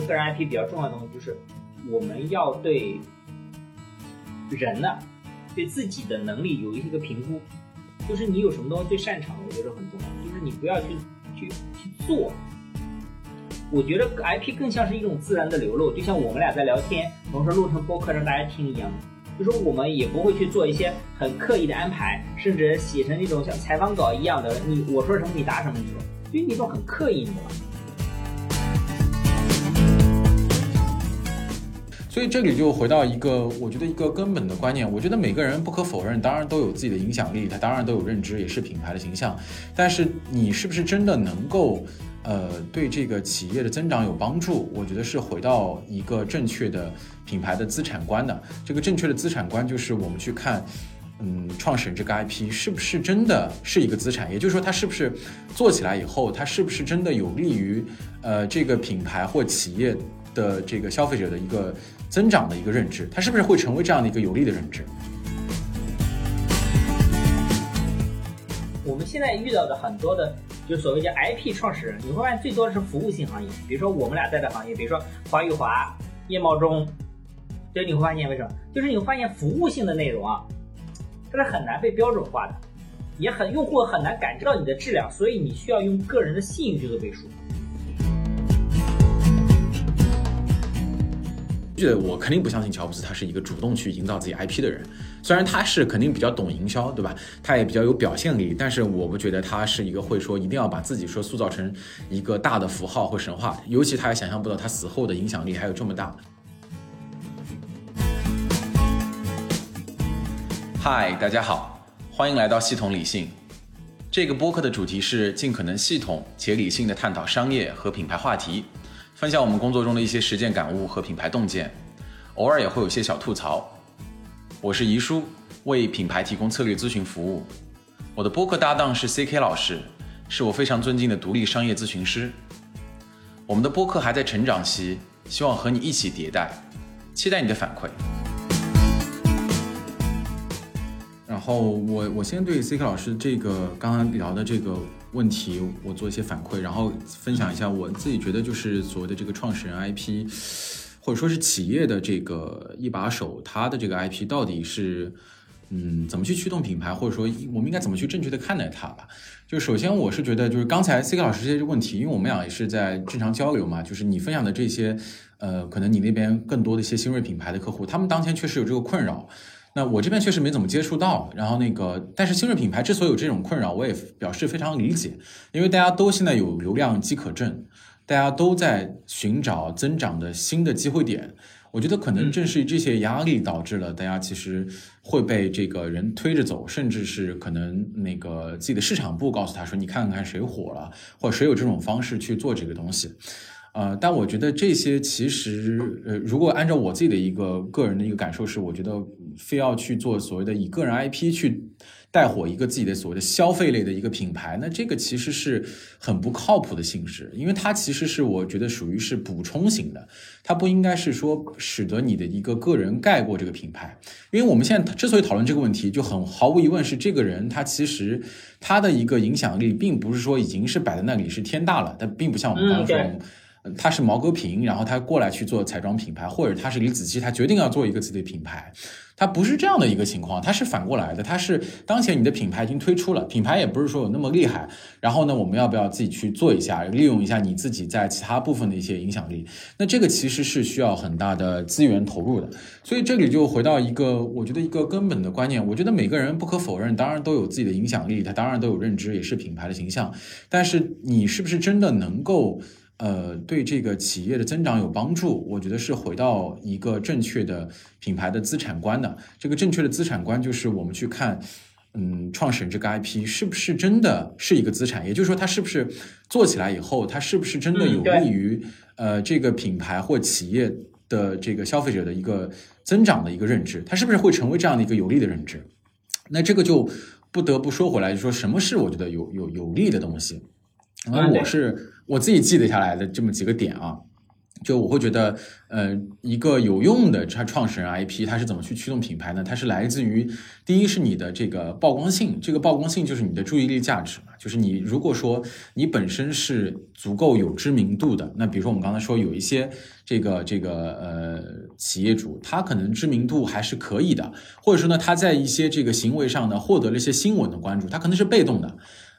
个人 IP 比较重要的东西就是我们要对人呢，对自己的能力有一个评估，就是你有什么东西最擅长的，我觉得很重要。就是你不要去去去做。我觉得 IP 更像是一种自然的流露，就像我们俩在聊天，同时录成播客让大家听一样。就说我们也不会去做一些很刻意的安排，甚至写成那种像采访稿一样的，你我说什么你答什么，你说，因为那种很刻意，你所以这里就回到一个，我觉得一个根本的观念。我觉得每个人不可否认，当然都有自己的影响力，他当然都有认知，也是品牌的形象。但是你是不是真的能够，呃，对这个企业的增长有帮助？我觉得是回到一个正确的品牌的资产观的。这个正确的资产观就是我们去看，嗯，创始人这个 IP 是不是真的是一个资产？也就是说，它是不是做起来以后，它是不是真的有利于，呃，这个品牌或企业的这个消费者的一个。增长的一个认知，它是不是会成为这样的一个有利的认知？我们现在遇到的很多的，就所谓叫 IP 创始人，你会发现最多是服务性行业，比如说我们俩在的行业，比如说华语华、叶茂中，对你会发现为什么？就是你会发现服务性的内容啊，它是很难被标准化的，也很用户很难感知到你的质量，所以你需要用个人的信誉去做背书。我肯定不相信乔布斯他是一个主动去营造自己 IP 的人，虽然他是肯定比较懂营销，对吧？他也比较有表现力，但是我不觉得他是一个会说一定要把自己说塑造成一个大的符号或神话，尤其他也想象不到他死后的影响力还有这么大。嗨，大家好，欢迎来到系统理性。这个播客的主题是尽可能系统且理性的探讨商业和品牌话题。分享我们工作中的一些实践感悟和品牌洞见，偶尔也会有些小吐槽。我是怡叔，为品牌提供策略咨询服务。我的播客搭档是 CK 老师，是我非常尊敬的独立商业咨询师。我们的播客还在成长期，希望和你一起迭代，期待你的反馈。然后我我先对 CK 老师这个刚刚聊的这个。问题我做一些反馈，然后分享一下我自己觉得就是所谓的这个创始人 IP，或者说是企业的这个一把手，他的这个 IP 到底是嗯怎么去驱动品牌，或者说我们应该怎么去正确的看待它吧？就首先我是觉得就是刚才 C K 老师这些问题，因为我们俩也是在正常交流嘛，就是你分享的这些，呃，可能你那边更多的一些新锐品牌的客户，他们当前确实有这个困扰。那我这边确实没怎么接触到，然后那个，但是新锐品牌之所以有这种困扰，我也表示非常理解，因为大家都现在有流量饥渴症，大家都在寻找增长的新的机会点。我觉得可能正是这些压力导致了大家其实会被这个人推着走，甚至是可能那个自己的市场部告诉他说：“你看看谁火了，或者谁有这种方式去做这个东西。”呃，但我觉得这些其实，呃，如果按照我自己的一个个人的一个感受是，我觉得非要去做所谓的以个人 IP 去带火一个自己的所谓的消费类的一个品牌，那这个其实是很不靠谱的性质，因为它其实是我觉得属于是补充型的，它不应该是说使得你的一个个人盖过这个品牌。因为我们现在之所以讨论这个问题，就很毫无疑问是这个人他其实他的一个影响力，并不是说已经是摆在那里是天大了，但并不像我们刚刚说。他是毛戈平，然后他过来去做彩妆品牌，或者他是李子柒，他决定要做一个自己的品牌，他不是这样的一个情况，他是反过来的，他是当前你的品牌已经推出了，品牌也不是说有那么厉害，然后呢，我们要不要自己去做一下，利用一下你自己在其他部分的一些影响力？那这个其实是需要很大的资源投入的，所以这里就回到一个我觉得一个根本的观念，我觉得每个人不可否认，当然都有自己的影响力，他当然都有认知，也是品牌的形象，但是你是不是真的能够？呃，对这个企业的增长有帮助，我觉得是回到一个正确的品牌的资产观的。这个正确的资产观就是我们去看，嗯，创始人这个 IP 是不是真的是一个资产？也就是说，它是不是做起来以后，它是不是真的有利于呃这个品牌或企业的这个消费者的一个增长的一个认知？它是不是会成为这样的一个有利的认知？那这个就不得不说回来，就说什么是我觉得有有有利的东西？然后我是。我自己记得下来的这么几个点啊，就我会觉得，呃，一个有用的它创始人 IP，它是怎么去驱动品牌呢？它是来自于第一是你的这个曝光性，这个曝光性就是你的注意力价值嘛。就是你如果说你本身是足够有知名度的，那比如说我们刚才说有一些这个这个呃企业主，他可能知名度还是可以的，或者说呢他在一些这个行为上呢获得了一些新闻的关注，他可能是被动的。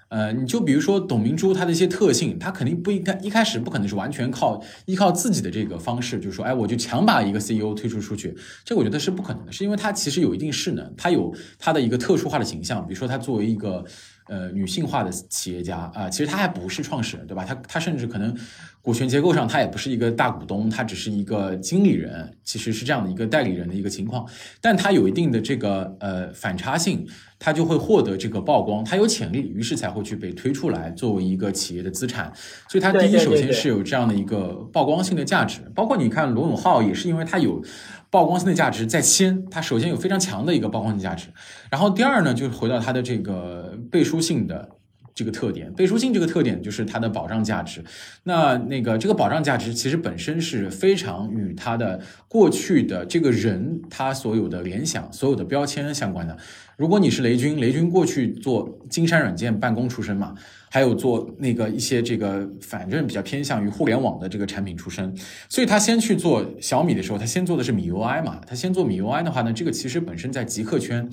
呃，你就比如说董明珠，她的一些特性，她肯定不应该一开始不可能是完全靠依靠自己的这个方式，就是说，哎，我就强把一个 CEO 推出出去，这我觉得是不可能的，是因为她其实有一定势能，她有她的一个特殊化的形象，比如说她作为一个呃女性化的企业家啊，其实他还不是创始人，对吧？他他甚至可能股权结构上他也不是一个大股东，他只是一个经理人，其实是这样的一个代理人的一个情况，但他有一定的这个呃反差性。他就会获得这个曝光，他有潜力，于是才会去被推出来作为一个企业的资产。所以它第一首先是有这样的一个曝光性的价值。包括你看罗永浩也是因为他有曝光性的价值在先，它首先有非常强的一个曝光性价值。然后第二呢，就是回到它的这个背书性的。这个特点，背书性这个特点就是它的保障价值。那那个这个保障价值其实本身是非常与它的过去的这个人他所有的联想、所有的标签相关的。如果你是雷军，雷军过去做金山软件办公出身嘛，还有做那个一些这个反正比较偏向于互联网的这个产品出身，所以他先去做小米的时候，他先做的是米 UI 嘛。他先做米 UI 的话呢，这个其实本身在极客圈。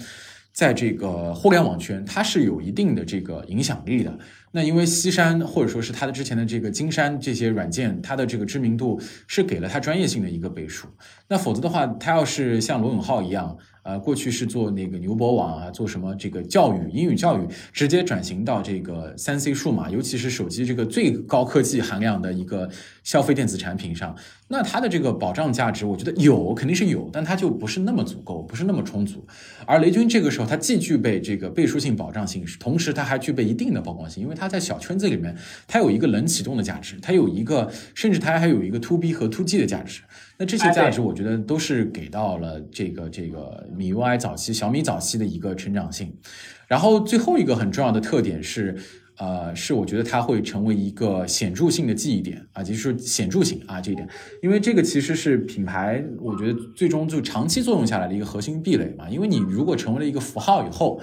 在这个互联网圈，它是有一定的这个影响力的。那因为西山或者说是它的之前的这个金山这些软件，它的这个知名度是给了它专业性的一个背书。那否则的话，他要是像罗永浩一样。呃，过去是做那个牛博网啊，做什么这个教育英语教育，直接转型到这个三 C 数码，尤其是手机这个最高科技含量的一个消费电子产品上，那它的这个保障价值，我觉得有肯定是有，但它就不是那么足够，不是那么充足。而雷军这个时候，他既具备这个背书性、保障性，同时他还具备一定的曝光性，因为他在小圈子里面，他有一个冷启动的价值，他有一个，甚至他还有一个 to B 和 to G 的价值。那这些价值，我觉得都是给到了这个这个米 UI 早期、小米早期的一个成长性。然后最后一个很重要的特点是，呃，是我觉得它会成为一个显著性的记忆点啊，就是显著性啊这一点，因为这个其实是品牌，我觉得最终就长期作用下来的一个核心壁垒嘛。因为你如果成为了一个符号以后，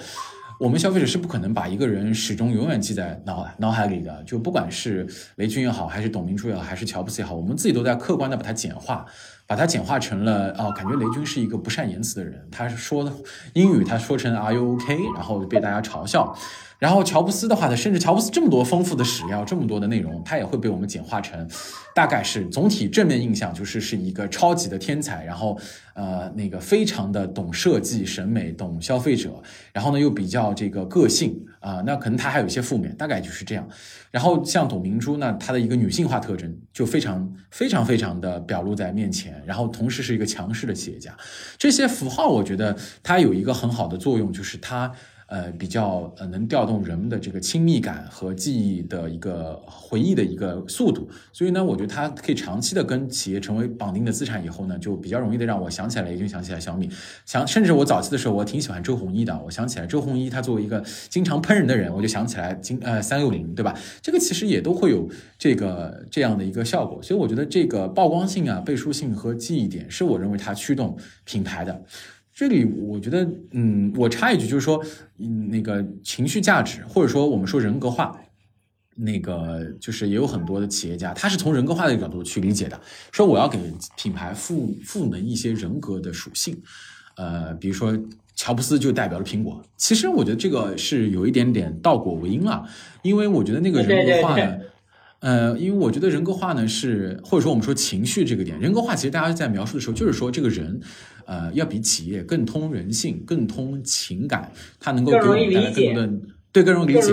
我们消费者是不可能把一个人始终永远记在脑脑海里的，就不管是雷军也好，还是董明珠也好，还是乔布斯也好，我们自己都在客观的把它简化，把它简化成了哦，感觉雷军是一个不善言辞的人，他说英语他说成 Are you OK，然后被大家嘲笑。然后乔布斯的话呢，甚至乔布斯这么多丰富的史料，这么多的内容，他也会被我们简化成，大概是总体正面印象就是是一个超级的天才，然后呃那个非常的懂设计、审美、懂消费者，然后呢又比较这个个性啊，那可能他还有一些负面，大概就是这样。然后像董明珠呢，她的一个女性化特征就非常非常非常的表露在面前，然后同时是一个强势的企业家，这些符号我觉得它有一个很好的作用，就是它。呃，比较呃能调动人们的这个亲密感和记忆的一个回忆的一个速度，所以呢，我觉得它可以长期的跟企业成为绑定的资产以后呢，就比较容易的让我想起来，也就想起来小米，想甚至我早期的时候我挺喜欢周鸿祎的，我想起来周鸿祎他作为一个经常喷人的人，我就想起来金呃三六零，对吧？这个其实也都会有这个这样的一个效果，所以我觉得这个曝光性啊、背书性和记忆点是我认为它驱动品牌的。这里我觉得，嗯，我插一句，就是说，嗯，那个情绪价值，或者说我们说人格化，那个就是也有很多的企业家，他是从人格化的角度去理解的，说我要给品牌赋赋能一些人格的属性，呃，比如说乔布斯就代表了苹果，其实我觉得这个是有一点点倒果为因了，因为我觉得那个人格化呢。呃，因为我觉得人格化呢是，或者说我们说情绪这个点，人格化其实大家在描述的时候，就是说这个人，呃，要比企业更通人性、更通情感，他能够给我们带来更多的，对，更容易理解，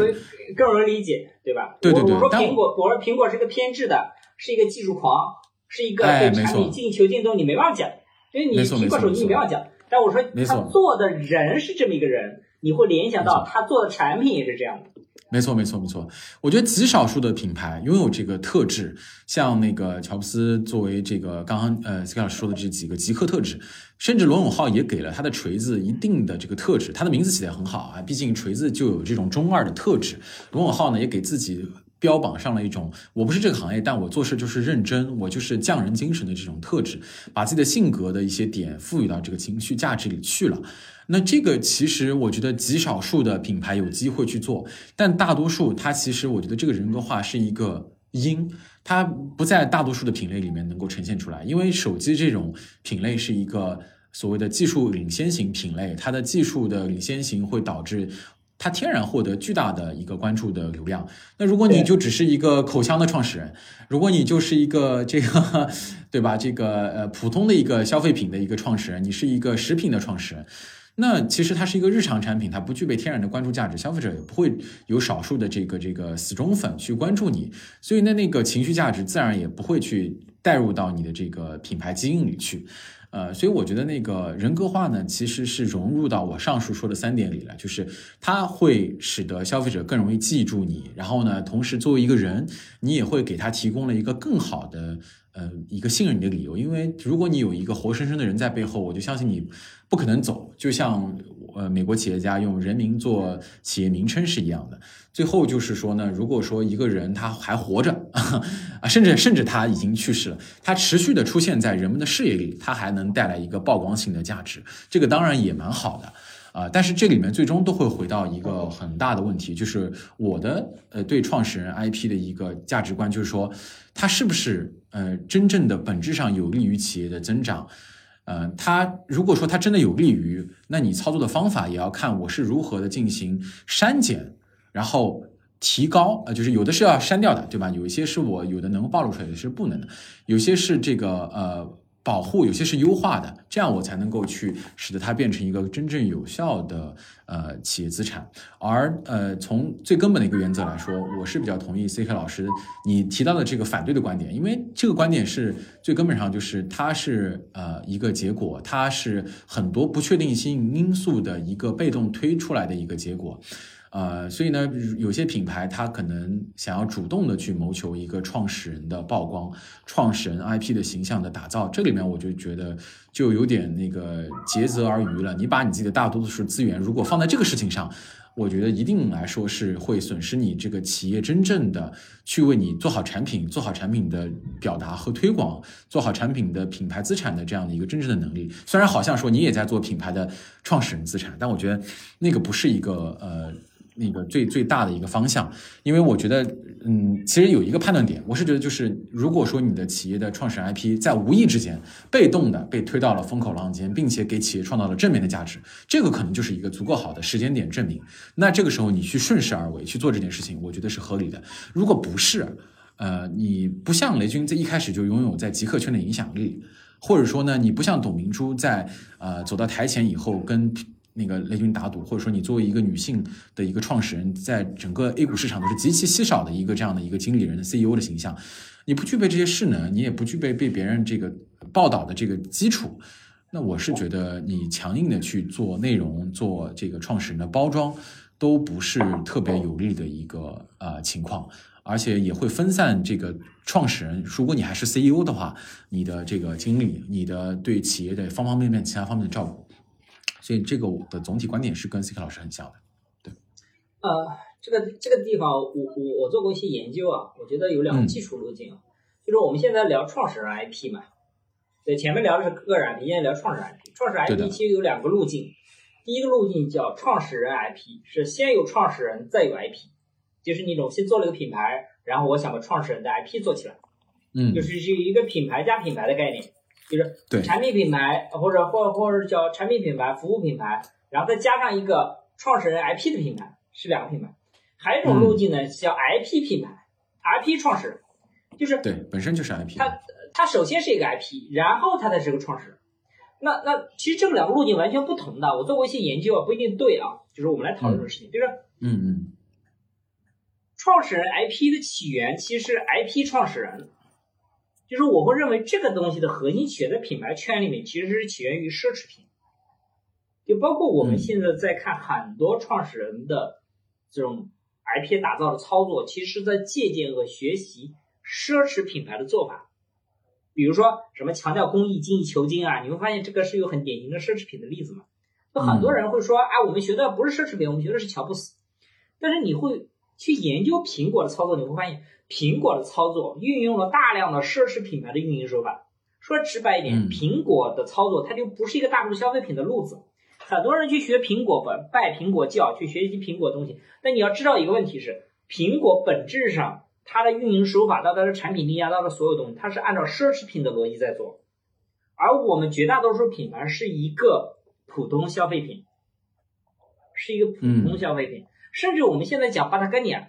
更容易理解，对吧？对对对。我说苹果，我说苹果是个偏执的，是一个技术狂，是一个对产品尽求精都，你没办法讲，因为你苹果手机你没办法讲。但我说他做的人是这么一个人，你会联想到他做的产品也是这样的。没错，没错，没错。我觉得极少数的品牌拥有这个特质，像那个乔布斯作为这个刚刚呃斯凯老师说的这几个极客特质，甚至罗永浩也给了他的锤子一定的这个特质。他的名字起的很好啊，毕竟锤子就有这种中二的特质。罗永浩呢也给自己标榜上了一种我不是这个行业，但我做事就是认真，我就是匠人精神的这种特质，把自己的性格的一些点赋予到这个情绪价值里去了。那这个其实我觉得极少数的品牌有机会去做，但大多数它其实我觉得这个人格化是一个因，它不在大多数的品类里面能够呈现出来，因为手机这种品类是一个所谓的技术领先型品类，它的技术的领先型会导致。它天然获得巨大的一个关注的流量。那如果你就只是一个口腔的创始人，如果你就是一个这个，对吧？这个呃普通的一个消费品的一个创始人，你是一个食品的创始人，那其实它是一个日常产品，它不具备天然的关注价值，消费者也不会有少数的这个这个死忠粉去关注你，所以那那个情绪价值自然也不会去带入到你的这个品牌基因里去。呃，所以我觉得那个人格化呢，其实是融入到我上述说的三点里了，就是它会使得消费者更容易记住你，然后呢，同时作为一个人，你也会给他提供了一个更好的呃一个信任你的理由，因为如果你有一个活生生的人在背后，我就相信你不可能走，就像。呃，美国企业家用人名做企业名称是一样的。最后就是说呢，如果说一个人他还活着 啊，甚至甚至他已经去世了，他持续的出现在人们的视野里，他还能带来一个曝光性的价值，这个当然也蛮好的啊。但是这里面最终都会回到一个很大的问题，就是我的呃对创始人 IP 的一个价值观，就是说他是不是呃真正的本质上有利于企业的增长。嗯，它如果说它真的有利于，那你操作的方法也要看我是如何的进行删减，然后提高，呃，就是有的是要删掉的，对吧？有一些是我有的能暴露出来，有些是不能的，有些是这个呃。保护有些是优化的，这样我才能够去使得它变成一个真正有效的呃企业资产。而呃从最根本的一个原则来说，我是比较同意 C K 老师你提到的这个反对的观点，因为这个观点是最根本上就是它是呃一个结果，它是很多不确定性因素的一个被动推出来的一个结果。呃，所以呢，有些品牌它可能想要主动的去谋求一个创始人的曝光、创始人 IP 的形象的打造，这里面我就觉得就有点那个竭泽而渔了。你把你自己的大多数资源如果放在这个事情上，我觉得一定来说是会损失你这个企业真正的去为你做好产品、做好产品的表达和推广、做好产品的品牌资产的这样的一个真正的能力。虽然好像说你也在做品牌的创始人资产，但我觉得那个不是一个呃。那个最最大的一个方向，因为我觉得，嗯，其实有一个判断点，我是觉得就是，如果说你的企业的创始人 IP 在无意之间被动的被推到了风口浪尖，并且给企业创造了正面的价值，这个可能就是一个足够好的时间点证明。那这个时候你去顺势而为去做这件事情，我觉得是合理的。如果不是，呃，你不像雷军在一开始就拥有在极客圈的影响力，或者说呢，你不像董明珠在呃走到台前以后跟。那个雷军打赌，或者说你作为一个女性的一个创始人，在整个 A 股市场都是极其稀少的一个这样的一个经理人的 CEO 的形象，你不具备这些势能，你也不具备被别人这个报道的这个基础，那我是觉得你强硬的去做内容，做这个创始人的包装，都不是特别有利的一个呃情况，而且也会分散这个创始人。如果你还是 CEO 的话，你的这个精力，你的对企业的方方面面其他方面的照顾。所以这个我的总体观点是跟 C K 老师很像的，对。呃，这个这个地方，我我我做过一些研究啊，我觉得有两个基础路径，就是我们现在聊创始人 IP 嘛，对，前面聊的是个人 IP，现在聊创始人 IP。创始人 IP 其实有两个路径，第一个路径叫创始人 IP，是先有创始人再有 IP，就是那种先做了个品牌，然后我想把创始人的 IP 做起来，嗯，就是是一个品牌加品牌的概念。就是产品品牌，或者或或者叫产品品牌、服务品牌，然后再加上一个创始人 IP 的品牌，是两个品牌。还有一种路径呢，叫 IP 品牌，IP 创始人，就是对，本身就是 IP。它它首先是一个 IP，然后它才是个创始人。那那其实这两个路径完全不同的。我做过一些研究啊，不一定对啊。就是我们来讨论这个事情，就是嗯嗯，创始人 IP 的起源其实是 IP 创始人。就是我会认为这个东西的核心起源在品牌圈里面，其实是起源于奢侈品。就包括我们现在在看很多创始人的这种 IP 打造的操作，其实是在借鉴和学习奢侈品牌的做法。比如说什么强调工艺、精益求精啊，你会发现这个是有很典型的奢侈品的例子嘛。就很多人会说，哎，我们学的不是奢侈品，我们学的是乔布斯。但是你会去研究苹果的操作，你会发现苹果的操作运用了大量的奢侈品牌的运营手法。说直白一点，嗯苹果的操作它就不是一个大众消费品的路子。很多人去学苹果拜拜苹果教，去学习苹果东西，但你要知道一个问题是，苹果本质上它的运营手法到它的产品力啊，到它所有东西，它是按照奢侈品的逻辑在做，而我们绝大多数品牌是一个普通消费品，是一个普通消费品，甚至我们现在讲巴塔哥尼亚，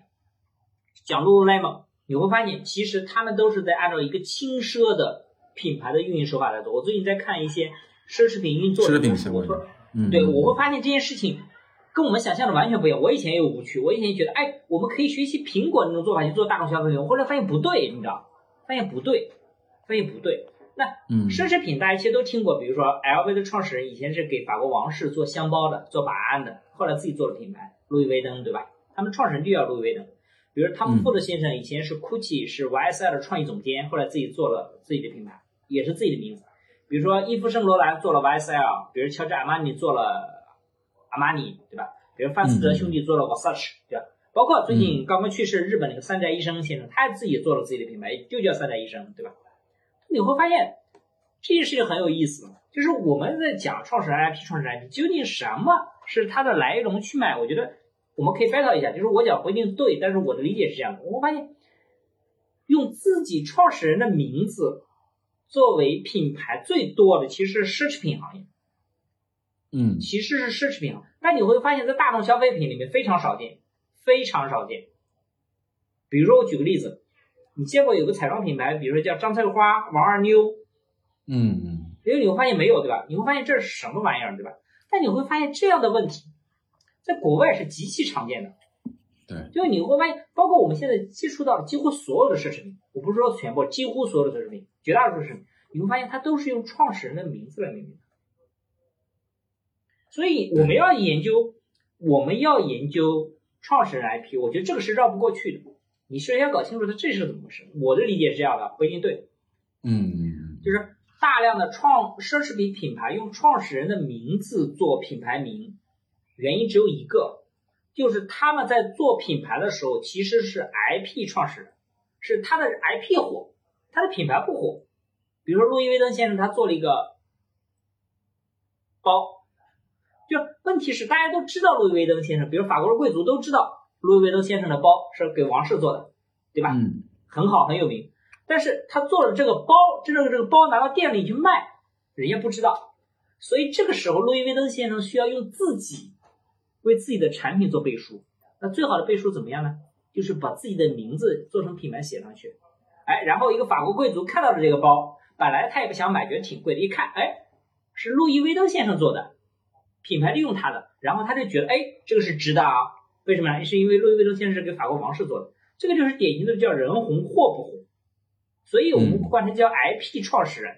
讲 Lululemon，你会发现其实他们都是在按照一个轻奢的品牌的运营手法来做。我最近在看一些奢侈品运作奢侈品的东西，相关的我说，嗯，对，我会发现这件事情跟我们想象的完全不一样。我以前也有误区，我以前觉得，哎，我们可以学习苹果那种做法去做大众消费品，我后来发现不对，你知道，发现不对，发现不对。那嗯奢侈品大家其实都听过，比如说 LV 的创始人以前是给法国王室做箱包的，做把安的，后来自己做了品牌，路易威登，对吧？他们创始人就叫路易威登。比如汤姆·福特先生以前是 GUCCI 是 YSL 的创意总监，后来自己做了自己的品牌，也是自己的名字。比如说伊夫圣罗兰做了 YSL，比如乔治阿玛尼做了阿玛尼，对吧？比如范思哲兄弟做了 Versace，对吧？包括最近刚刚去世日本那个三宅一生先生，他自己做了自己的品牌，就叫三宅一生，对吧？你会发现这件事情很有意思，就是我们在讲创始人 IP、创始人 IP 究竟什么是它的来龙去脉？我觉得我们可以 battle 一下，就是我讲不一定对，但是我的理解是这样的。我发现用自己创始人的名字作为品牌最多的其实是奢侈品行业，嗯其实是奢侈品行业，但你会发现在大众消费品里面非常少见，非常少见。比如说我举个例子，你见过有个彩妆品牌，比如说叫张翠花、王二妞，嗯嗯因为你会发现没有，对吧？你会发现这是什么玩意儿，对吧？但你会发现这样的问题，在国外是极其常见的。对，就是你会发现，包括我们现在接触到的几乎所有的奢侈品，我不是说全部，几乎所有的奢侈品，绝大多数奢侈品，你会发现它都是用创始人的名字来命名的。所以我们要研究，我们要研究创始人 IP，我觉得这个是绕不过去的。你首先要搞清楚它这是怎么回事。我的理解是这样的，不一定对。嗯嗯就是大量的创奢侈品品牌用创始人的名字做品牌名，原因只有一个，就是他们在做品牌的时候其实是 IP 创始人，是他的 IP 火，他的品牌不火。比如说路易威登先生他做了一个包，就问题是大家都知道路易威登先生，比如法国的贵族都知道路易威登先生的包是给王室做的，对吧？嗯很好，很有名。但是他做了这个包，真正这个包拿到店里去卖，人家不知道。所以这个时候，路易威登先生需要用自己为自己的产品做背书。那最好的背书怎么样呢？就是把自己的名字做成品牌写上去。哎，然后一个法国贵族看到了这个包，本来他也不想买，觉得挺贵的，一看，哎，是路易威登先生做的，品牌利用他的，然后他就觉得，哎，这个是值的啊。为什么呢？是因为路易威登先生是给法国王室做的。这个就是典型的叫人红货不红，所以我们管它叫 IP 创始人，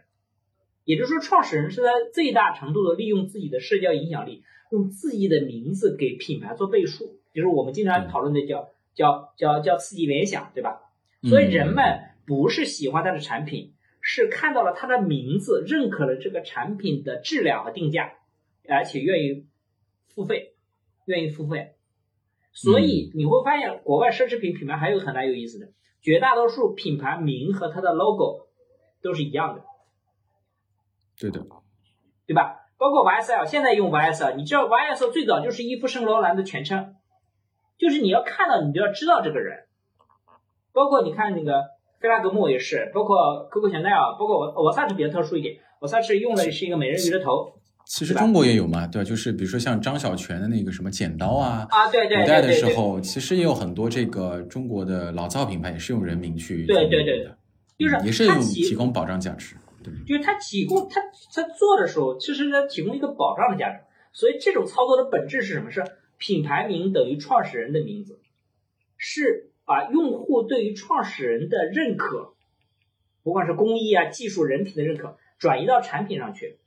也就是说，创始人是在最大程度的利用自己的社交影响力，用自己的名字给品牌做背书，就是我们经常讨论的叫叫叫叫刺激联想，对吧？所以人们不是喜欢他的产品，是看到了他的名字，认可了这个产品的质量和定价，而且愿意付费，愿意付费。所以你会发现，国外奢侈品品牌还有很大有意思的，绝大多数品牌名和它的 logo 都是一样的，对的，对吧？包括 YSL，现在用 YSL，你知道 YSL 最早就是伊夫圣罗兰的全称，就是你要看到，你就要知道这个人。包括你看那个菲拉格慕也是，包括 Coco Chanel，包括我我萨是比较特殊一点，我萨是用的是一个美人鱼的头，其实中国也有嘛，对吧？就是比如说像张小泉的那个什么剪刀啊，啊，对对古代的时候其实也有很多这个中国的老造品牌也是用人名去对对对的就是嗯也是提供保障价值，对，就是它提供它它做的时候，其实它提供一个保障的价值。所以这种操作的本质是什么？是品牌名等于创始人的名字，是把用户对于创始人的认可，不管是工艺啊、技术、人品的认可，转移到产品上去。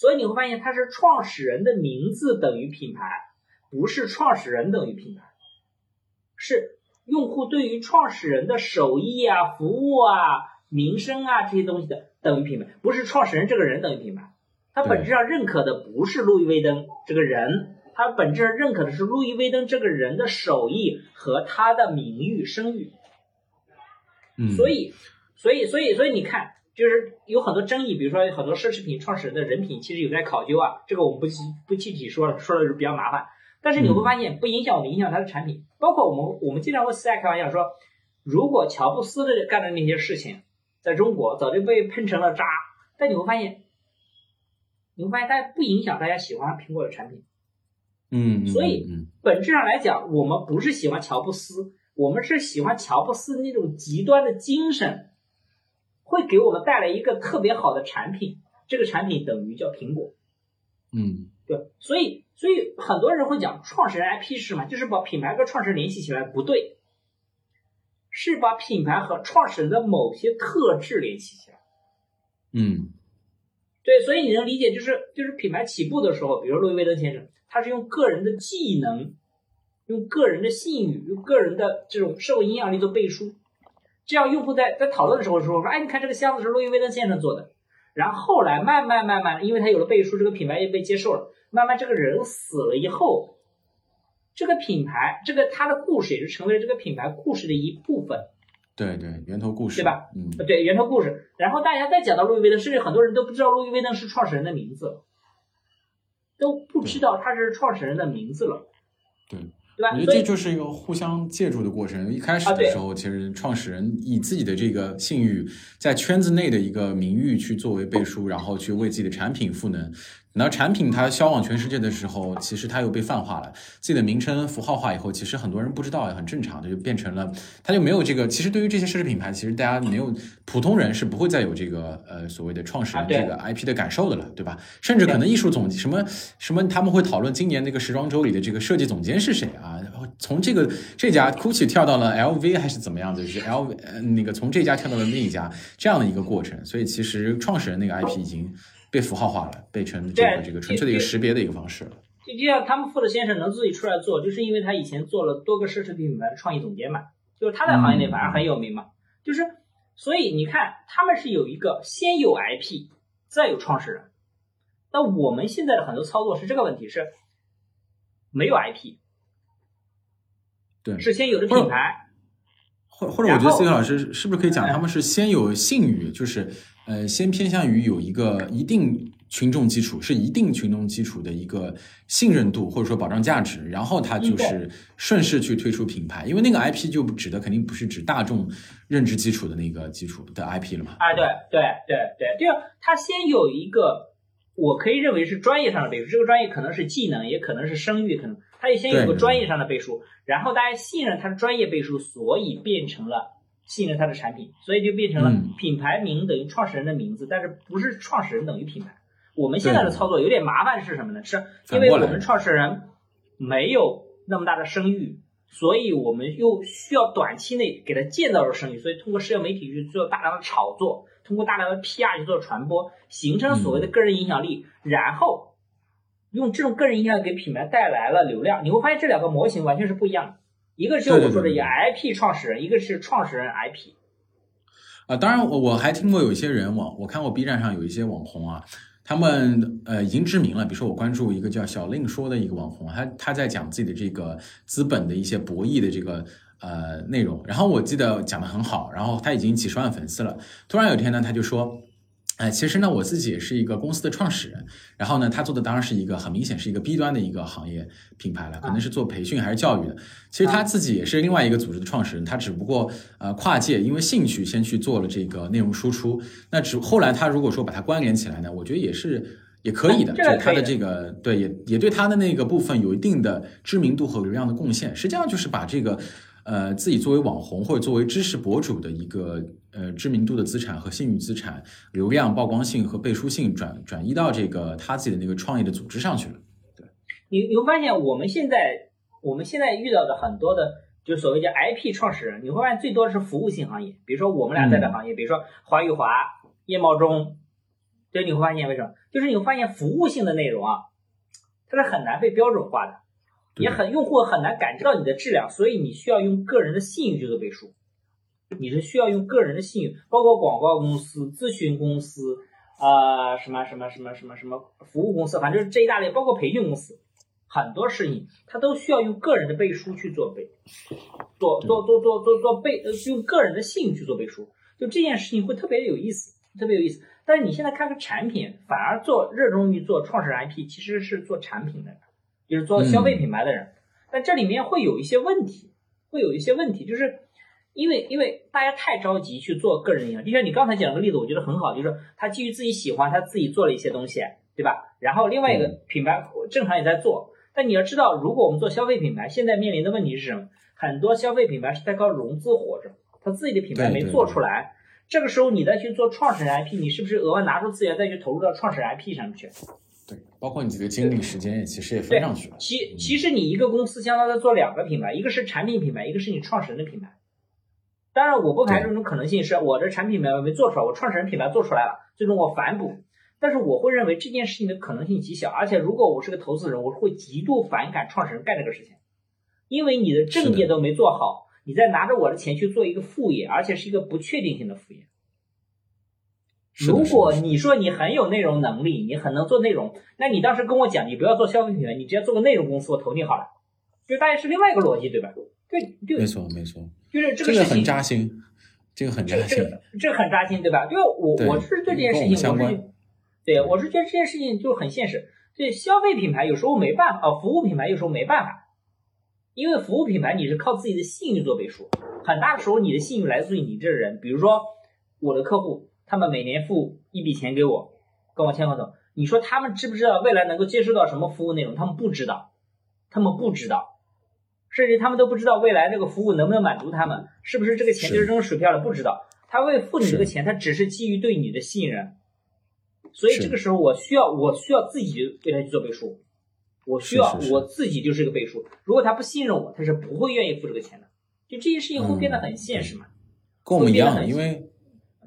所以你会发现，它是创始人的名字等于品牌，不是创始人等于品牌，是用户对于创始人的手艺啊、服务啊、名声啊这些东西的等于品牌，不是创始人这个人等于品牌。他本质上认可的不是路易威登这个人，它它本质上认可的是路易威登这个人的手艺和他的名誉声誉。嗯，所以，所以，所以，所以你看，就是有很多争议，比如说很多奢侈品创始人的人品其实有待考究啊，这个我们不不具体说了，说的是比较麻烦。但是你会发现，不影响我们影响他的产品，包括我们我们经常会私下开玩笑说，如果乔布斯的干的那些事情，在中国早就被喷成了渣，但你会发现，你会发现它不影响大家喜欢苹果的产品。嗯，所以嗯本质上来讲，我们不是喜欢乔布斯，我们是喜欢乔布斯那种极端的精神，会给我们带来一个特别好的产品。这个产品等于叫苹果，嗯对，所以所以很多人会讲创始人 IP 是什么？就是把品牌和创始人联系起来，不对，是把品牌和创始人的某些特质联系起来。嗯对，所以你能理解，就是就是品牌起步的时候，比如路易威登先生，他是用个人的技能，用个人的信誉，用个人的这种社会影响力做背书，这样用户在在讨论的时候说，说哎，你看这个箱子是路易威登先生做的，然后后来慢慢慢慢，因为他有了背书，这个品牌也被接受了，慢慢这个人死了以后，这个品牌，这个他的故事也是成为了这个品牌故事的一部分。对对，源头故事对吧？嗯对源头故事。然后大家再讲到路易威登，甚至很多人都不知道路易威登是创始人的名字，都不知道他是创始人的名字了，对吧？我觉得这就是一个互相借助的过程。一开始的时候，其实创始人以自己的这个信誉，在圈子内的一个名誉去作为背书，然后去为自己的产品赋能。等到产品它销往全世界的时候，其实它又被泛化了，自己的名称符号化以后，其实很多人不知道也很正常的，就变成了它就没有这个。其实对于这些奢侈品牌，其实大家没有普通人是不会再有这个呃所谓的创始人这个 IP 的感受的了，对吧？甚至可能艺术总什么什么他们会讨论今年那个时装周里的这个设计总监是谁啊？然后从这个这家 GUCCI 跳到了 LV 还是怎么样的？就是 LV 那个从这家跳到了另一家这样的一个过程。所以其实创始人那个 IP 已经被符号化了，被成这个这个纯粹的一个识别的一个方式了。就就像他们富的先生能自己出来做，就是因为他以前做了多个奢侈品品牌的创意总监嘛，就是他在行业内反而很有名嘛。就是所以你看，他们是有一个先有 IP，再有创始人。那我们现在的很多操作是这个问题，是没有 IP，对，是先有的品牌，或或者我觉得 C 老师是不是可以讲，哎他们是先有信誉，就是呃，先偏向于有一个一定群众基础，是一定群众基础的一个信任度，或者说保障价值，然后他嗯就是顺势去推出品牌，因为那个 IP 就指的肯定不是指大众认知基础的那个基础的 IP 了嘛。啊，对对对对，就他先有一个，我可以认为是专业上的背书，这个专业可能是技能，也可能是声誉，可能他也先有个专业上的背书，然后大家信任他的专业背书，所以变成了信任他的产品，所以就变成了嗯品牌名等于创始人的名字，但是不是创始人等于品牌。我们现在的操作有点麻烦是什么呢？是因为我们创始人没有那么大的声誉，所以我们又需要短期内给他建造出声誉，所以通过社交媒体去做大量的炒作，通过大量的 PR 去做传播，形成所谓的个人影响力，然后用这种个人影响力给品牌带来了流量。你会发现这两个模型完全是不一样的，一个是我说的以 IP 创始人，一个是创始人 IP。啊，当然我我还听过有一些人网，我看过 B 站上有一些网红啊，他们呃已经知名了，比如说我关注一个叫小令说的一个网红，他他在讲自己的这个资本的一些博弈的这个呃内容，然后我记得讲的很好，然后他已经几十万粉丝了，突然有一天呢，他就说。哎，其实呢，我自己也是一个公司的创始人，然后呢，他做的当然是一个很明显是一个 B 端的一个行业品牌了，可能是做培训还是教育的。其实他自己也是另外一个组织的创始人，他只不过呃跨界，因为兴趣先去做了这个内容输出。那只后来他如果说把它关联起来呢，我觉得也是也可以的，这个就是他的这个对也也对他的那个部分有一定的知名度和流量的贡献。实际上就是把这个呃自己作为网红或者作为知识博主的一个呃知名度的资产和信誉资产、流量、曝光性和背书性转转移到这个他自己的那个创业的组织上去了。对你你会发现我们现在我们现在遇到的很多的，就是所谓叫 IP 创始人，你会发现最多是服务性行业，比如说我们俩在的行业，比如说华宇华、叶茂中，对，你会发现为什么？就是你会发现服务性的内容啊，它是很难被标准化的，也很用户很难感知到你的质量，所以你需要用个人的信誉去做背书，你是需要用个人的信誉，包括广告公司、咨询公司。啊、什么什么什么什么什么服务公司，反正这一大类，包括培训公司，很多事情它都需要用个人的背书去做背，做做做做做做背，呃，用个人的信誉去做背书，就这件事情会特别有意思，特别有意思。但是你现在看个产品，反而做热衷于做创始人 IP，其实是做产品的人，就是做消费品牌的人。但这里面会有一些问题，会有一些问题，就是因为因为大家太着急去做个人营销。就像你刚才讲的例子，我觉得很好，就是他基于自己喜欢，他自己做了一些东西，对吧？然后另外一个品牌正常也在做。但你要知道，如果我们做消费品牌，现在面临的问题是什么？很多消费品牌是在靠融资活着，他自己的品牌没做出来。这个时候你再去做创始人 IP，你是不是额外拿出资源再去投入到创始人 IP 上面去？对，包括你这个精力、时间也其实也分上去了。其其实你一个公司相当于在做两个品牌，一个是产品品牌，一个是你创始人的品牌。当然，我不排除一种可能性，是我的产品品牌没做出来，我创始人品牌做出来了，最终我反哺。但是我会认为这件事情的可能性极小，而且如果我是个投资人，我会极度反感创始人干这个事情，因为你的正业都没做好，你在拿着我的钱去做一个副业，而且是一个不确定性的副业。如果你说你很有内容能力，你很能做内容，那你当时跟我讲，你不要做消费品牌，你直接做个内容公司，我投你好了。就大概是另外一个逻辑，对吧？对，对，没错，没错，就是这个事情很扎心，这个很扎心，这个很扎心，对吧？因为我我是对这件事情，我是。对，我是觉得这件事情就很现实。对消费品牌有时候没办法，哦，服务品牌有时候没办法，因为服务品牌你是靠自己的信誉做背书，很大的时候你的信誉来自于你这人。比如说我的客户，他们每年付一笔钱给我，跟我签合同，你说他们知不知道未来能够接收到什么服务内容？他们不知道，他们不知道，甚至他们都不知道未来这个服务能不能满足他们，是不是这个钱就是扔水漂了？不知道，他为付你这个钱，他只是基于对你的信任。所以这个时候，我需要我需要自己为他去做背书，我需要我自己就是一个背书。如果他不信任我，他是不会愿意付这个钱的。就这些事情会变得很现实嘛？跟我们一样，因为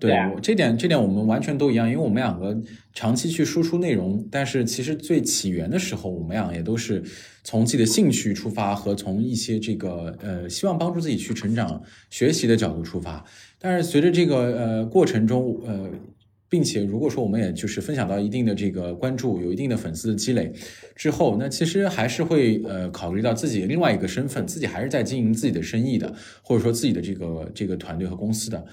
对我这点这点我们完全都一样，因为我们两个长期去输出内容，但是其实最起源的时候，我们俩也都是从自己的兴趣出发和从一些这个呃希望帮助自己去成长学习的角度出发。但是随着这个呃过程中呃。并且，如果说我们也就是分享到一定的这个关注，有一定的粉丝的积累之后，那其实还是会呃考虑到自己另外一个身份，自己还是在经营自己的生意的，或者说自己的这个这个团队和公司的，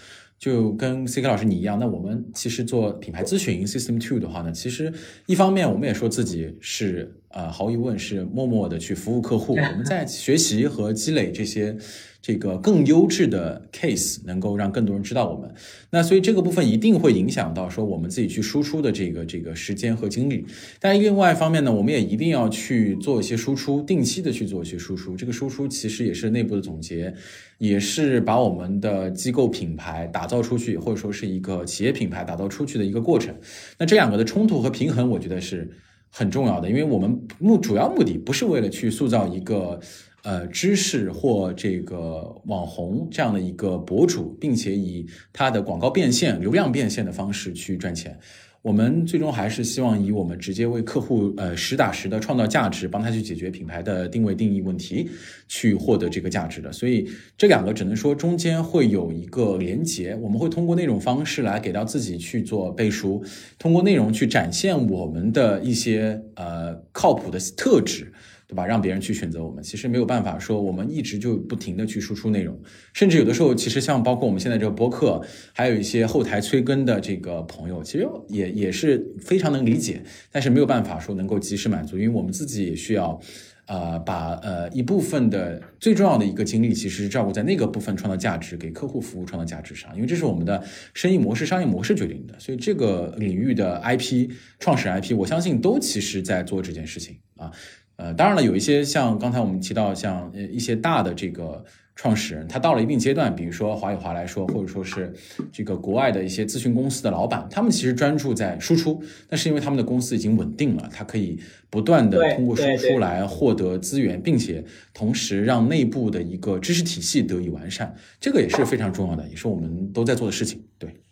就跟 C K 老师你一样。那我们其实做品牌咨询 System Two 的话呢，其实一方面我们也说自己是呃毫无疑问是默默的去服务客户，我们在学习和积累这些。这个更优质的 case 能够让更多人知道我们，那所以这个部分一定会影响到说我们自己去输出的这个这个时间和精力。但另外一方面呢，我们也一定要去做一些输出，定期的去做一些输出。这个输出其实也是内部的总结，也是把我们的机构品牌打造出去，或者说是一个企业品牌打造出去的一个过程。那这两个的冲突和平衡，我觉得是很重要的，因为我们目主要目的不是为了去塑造一个。呃，知识或这个网红这样的一个博主，并且以他的广告变现、流量变现的方式去赚钱。我们最终还是希望以我们直接为客户呃实打实的创造价值，帮他去解决品牌的定位定义问题，去获得这个价值的。所以这两个只能说中间会有一个连接。我们会通过那种方式来给到自己去做背书，通过内容去展现我们的一些呃靠谱的特质。对吧？让别人去选择我们，其实没有办法说我们一直就不停的去输出内容，甚至有的时候，其实像包括我们现在这个播客，还有一些后台催更的这个朋友，其实也也是非常能理解，但是没有办法说能够及时满足，因为我们自己也需要，呃，把呃一部分的最重要的一个精力，其实是照顾在那个部分创造价值，给客户服务创造价值上，因为这是我们的生意模式、商业模式决定的，所以这个领域的 IP 创始 IP，我相信都其实在做这件事情啊。呃，当然了，有一些像刚才我们提到，像呃一些大的这个创始人，他到了一定阶段，比如说华宇华来说，或者说是这个国外的一些咨询公司的老板，他们其实专注在输出，那是因为他们的公司已经稳定了，他可以不断的通过输出来获得资源，并且同时让内部的一个知识体系得以完善，这个也是非常重要的，也是我们都在做的事情。对，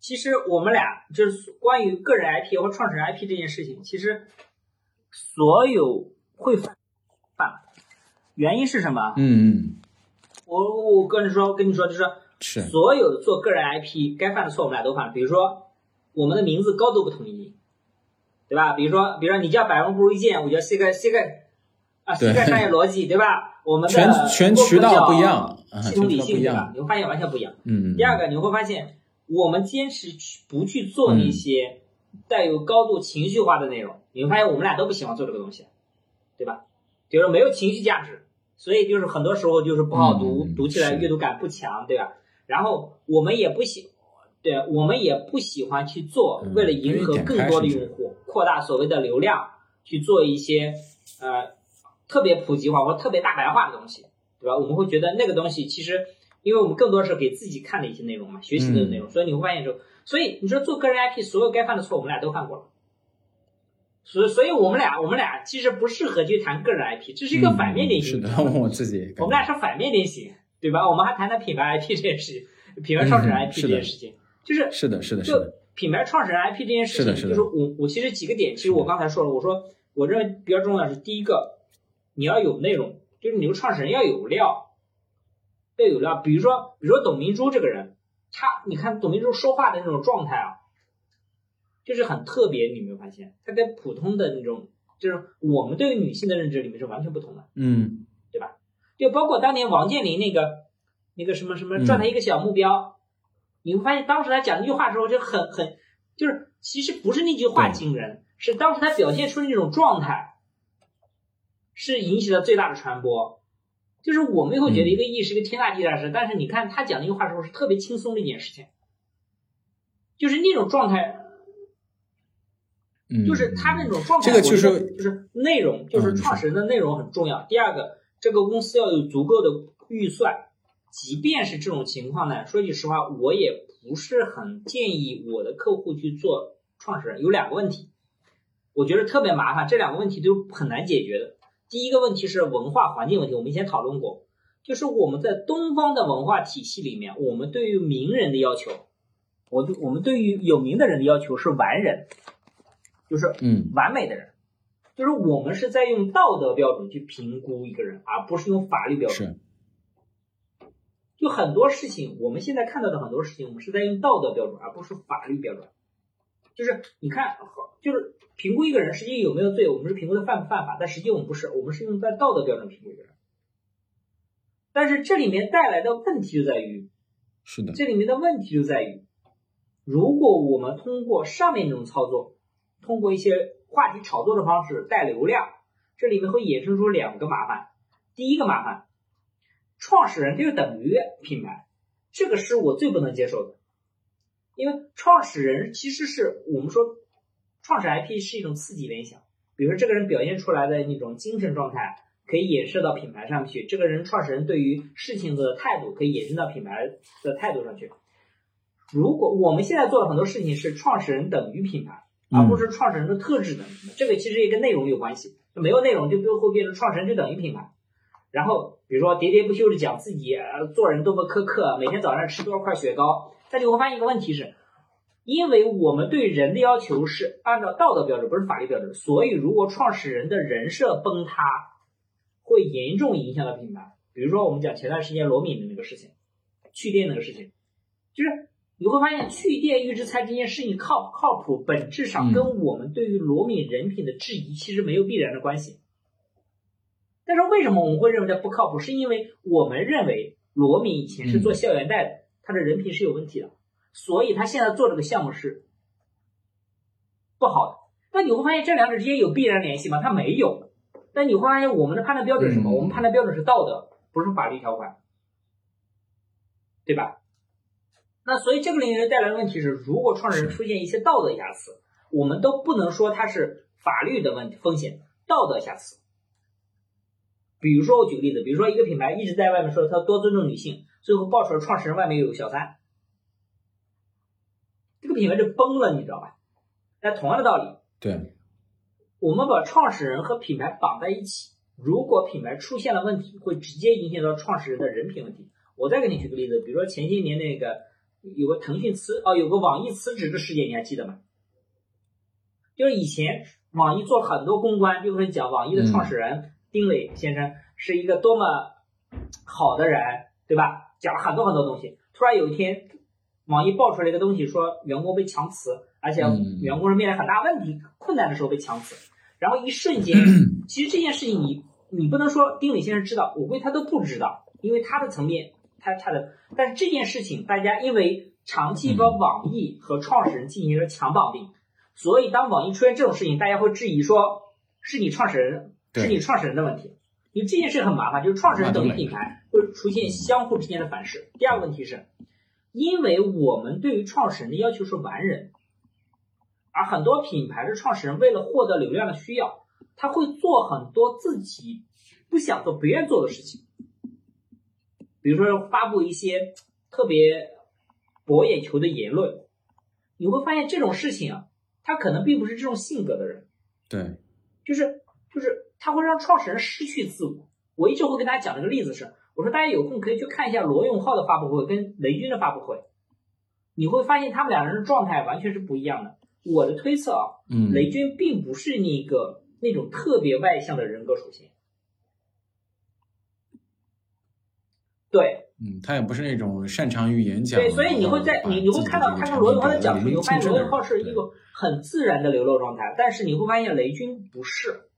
其实我们俩就是关于个人 IP 或创始人 IP 这件事情，其实所有。会犯，犯原因是什么？嗯嗯，我我跟你说，跟你说，就是是所有做个人 IP 该犯的错，我们俩都犯了。比如说，我们的名字高度不统一，对吧？比如说，比如说你叫百闻不如一见，我叫 C 个 C 个，啊，新的商业逻辑，对吧？我们的全全渠道不一样，系统理性对吧？你会发现完全不一样。嗯。第二个，你会发现我们坚持去不去做那些带有高度情绪化的内容，你会发现我们俩都不喜欢做这个东西，对吧？就是没有情绪价值，所以就是很多时候就是不好读，读起来阅读感不强，对吧？然后我们也不喜，对，我们也不喜欢去做，为了迎合更多的用户，扩大所谓的流量，去做一些呃。特别普及化或特别大白话的东西，对吧？我们会觉得那个东西其实，因为我们更多是给自己看的一些内容嘛，学习的内容，所以你会发现，就所以你说做个人 IP，所有该犯的错，我们俩都犯过了。所所以，我们俩我们俩其实不适合去谈个人 IP，这是一个反面典型。是的，我自己。我们俩是反面典型，对吧？我们还谈谈品牌 IP 这件事情，品牌创始人 IP 这件事情，就是是的，是的，是的。品牌创始人 IP 这件事情，就是我我其实几个点，其实我刚才说了，我说我认为比较重要的是第一个。你要有内容，就是你个创始人要有料，要有料。比如说，比如说董明珠这个人，他你看董明珠说话的那种状态啊，就是很特别。你有没有发现，它跟普通的那种，就是我们对于女性的认知里面是完全不同的，嗯，对吧？就包括当年王健林那个那个什么什么赚他一个小目标，你会发现当时他讲那句话的时候就很很，就是其实不是那句话惊人，是当时他表现出的那种状态。是引起了最大的传播，就是我们会觉得一个亿是一个天大地大事，但是你看他讲那句话时候是特别轻松的一件事情，就是那种状态，嗯，就是他那种状态，这个就是就是内容，就是创始人的内容很重要。第二个，这个公司要有足够的预算，即便是这种情况呢，说句实话，我也不是很建议我的客户去做创始人。有两个问题，我觉得特别麻烦，这两个问题都很难解决的。第一个问题是文化环境问题，我们以前讨论过，就是我们在东方的文化体系里面，我们对于名人的要求，我对我们对于有名的人的要求是完人，就是嗯完美的人，就是我们是在用道德标准去评估一个人，而不是用法律标准。是。就很多事情，我们现在看到的很多事情，我们是在用道德标准，而不是法律标准。就是你看，就是评估一个人实际有没有罪，我们是评估他犯不犯法，但实际我们不是，我们是用在道德标准评估一个人。但是这里面带来的问题就在于，是的，这里面的问题就在于，如果我们通过上面这种操作，通过一些话题炒作的方式带流量，这里面会衍生出两个麻烦。第一个麻烦，创始人就等于品牌，这个是我最不能接受的。因为创始人其实是我们说，创始 IP 是一种刺激联想。比如说这个人表现出来的那种精神状态，可以衍射到品牌上去。这个人创始人对于事情的态度，可以衍生到品牌的态度上去。如果我们现在做的很多事情是创始人等于品牌，而不是创始人的特质等，这个其实也跟内容有关系。没有内容就都会变成创始人就等于品牌。然后比如说喋喋不休的讲自己做人多么苛刻，每天早上吃多少块雪糕。但你会发现一个问题是，因为我们对人的要求是按照道德标准，不是法律标准，所以如果创始人的人设崩塌，会严重影响到品牌。比如说我们讲前段时间罗敏的那个事情，去电那个事情，就是你会发现去店预制菜这件事情靠不靠谱，本质上跟我们对于罗敏人品的质疑其实没有必然的关系。但是为什么我们会认为它不靠谱？是因为我们认为罗敏以前是做校园贷的。他的人品是有问题的，所以他现在做这个项目是不好的。那你会发现这两者之间有必然联系吗？他没有。那你会发现我们的判断标准是什么？我们判断标准是道德，不是法律条款，对吧？那所以这个领域带来的问题是，如果创始人出现一些道德瑕疵，我们都不能说他是法律的问题风险，道德瑕疵。比如说我举个例子，比如说一个品牌一直在外面说他多尊重女性。最后爆出来，创始人外面有个小三，这个品牌就崩了，你知道吧？那同样的道理，对，我们把创始人和品牌绑在一起，如果品牌出现了问题，会直接影响到创始人的人品问题。我再给你举个例子，比如说前些年那个有个腾讯辞哦，有个网易辞职的事件，你还记得吗？就是以前网易做了很多公关，就会讲网易的创始人丁磊先生是一个多么好的人，对吧？讲了很多很多东西，突然有一天，网易爆出来一个东西，说员工被强辞，而且员工是面临很大问题、困难的时候被强辞，然后一瞬间，其实这件事情你你不能说丁磊先生知道，我估计他都不知道，因为他的层面，他他的，但是这件事情大家因为长期和网易和创始人进行了强绑定，所以当网易出现这种事情，大家会质疑说是你创始人是你创始人的问题，因为这件事很麻烦，就是创始人等于品牌会出现相互之间的反噬。第二个问题是，因为我们对于创始人的要求是完人，而很多品牌的创始人为了获得流量的需要。他会做很多自己不想做、不愿做的事情，比如说发布一些特别博眼球的言论。你会发现这种事情啊，他可能并不是这种性格的人。对，就是就是他会让创始人失去自我。我一直会跟大家讲这个例子是，我说大家有空可以去看一下罗永浩的发布会跟雷军的发布会，你会发现他们两人的状态完全是不一样的。我的推测啊，嗯，雷军并不是那个。那种特别外向的人格属性，对，嗯，他也不是那种擅长于演讲，对，所以你会在你你会看到他跟罗永浩的讲述，你会发现罗永浩是一个很自然的流露状态，但是你会发现雷军不是，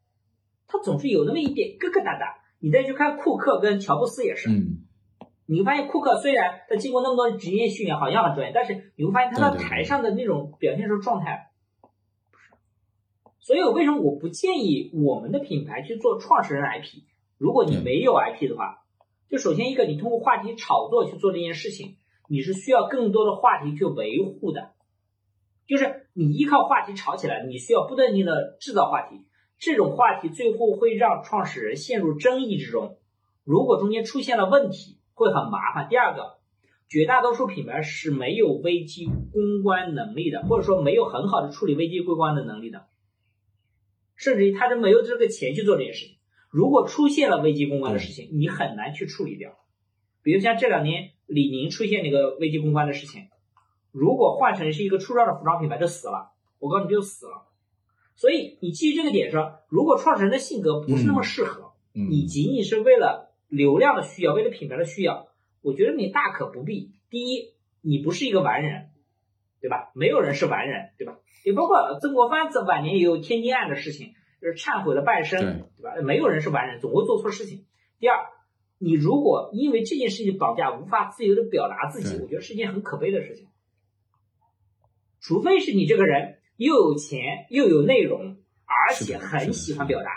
他总是有那么一点疙疙瘩瘩。你再去看库克跟乔布斯也是，嗯，你会发现库克虽然他经过那么多职业训练，好像很专业，但是你会发现他在台上的那种表现出状态。所以，为什么我不建议我们的品牌去做创始人 IP？如果你没有 IP 的话，就首先一个，你通过话题炒作去做这件事情，你是需要更多的话题去维护的。就是你依靠话题炒起来，你需要不断的制造话题，这种话题最后会让创始人陷入争议之中。如果中间出现了问题，会很麻烦。第二个，绝大多数品牌是没有危机公关能力的，或者说没有很好的处理危机公关的能力的。甚至于他都没有这个钱去做这件事情。如果出现了危机公关的事情，你很难去处理掉。比如像这两年李宁出现那个危机公关的事情，如果换成是一个初创的服装品牌，就死了。我告诉你就死了。所以你基于这个点说，如果创始人的性格不是那么适合，你仅仅是为了流量的需要，为了品牌的需要，我觉得你大可不必。第一，你不是一个完人，对吧？没有人是完人，对吧？也包括曾国藩在晚年也有天津案的事情，就是忏悔了半生，对吧？没有人是完人，总会做错事情。第二，你如果因为这件事情绑架无法自由的表达自己，我觉得是一件很可悲的事情。除非是你这个人又有钱又有内容，而且很喜欢表达。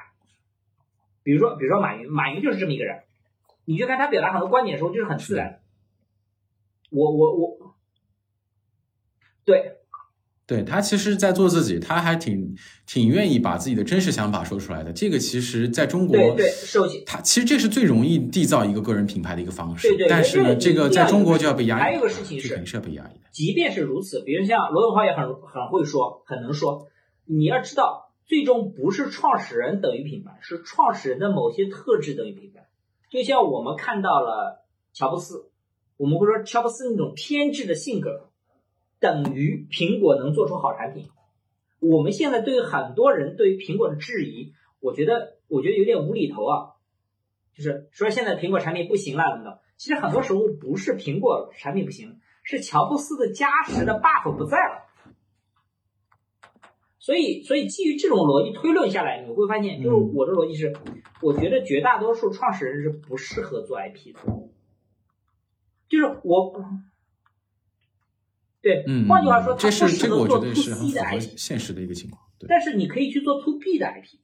比如说，比如说马云，马云就是这么一个人。你去看他表达很多观点的时候，就是很自然。我我我，对。对他其实，在做自己，他还挺挺愿意把自己的真实想法说出来的。这个其实在中国，对对，首先，他其实这是最容易缔造一个个人品牌的一个方式。对对，但是呢，这个在中国就要被压抑。还有个事情是，肯定是要被压抑的。即便是如此，比如像罗永浩也很很会说，很能说。你要知道，最终不是创始人等于品牌，是创始人的某些特质等于品牌。就像我们看到了乔布斯，我们会说乔布斯那种偏执的性格。等于苹果能做出好产品。我们现在对于很多人对于苹果的质疑，我觉得我觉得有点无厘头啊，就是说现在苹果产品不行了等等。其实很多时候不是苹果产品不行，是乔布斯的加持的 buff 不在了。所以，所以基于这种逻辑推论下来，你会发现，就是我的逻辑是，我觉得绝大多数创始人是不适合做 IP 的，就是我。对，换句话说，它不适合做 to C 的 IP，现实的一个情况。但是你可以去做 to B 的 IP，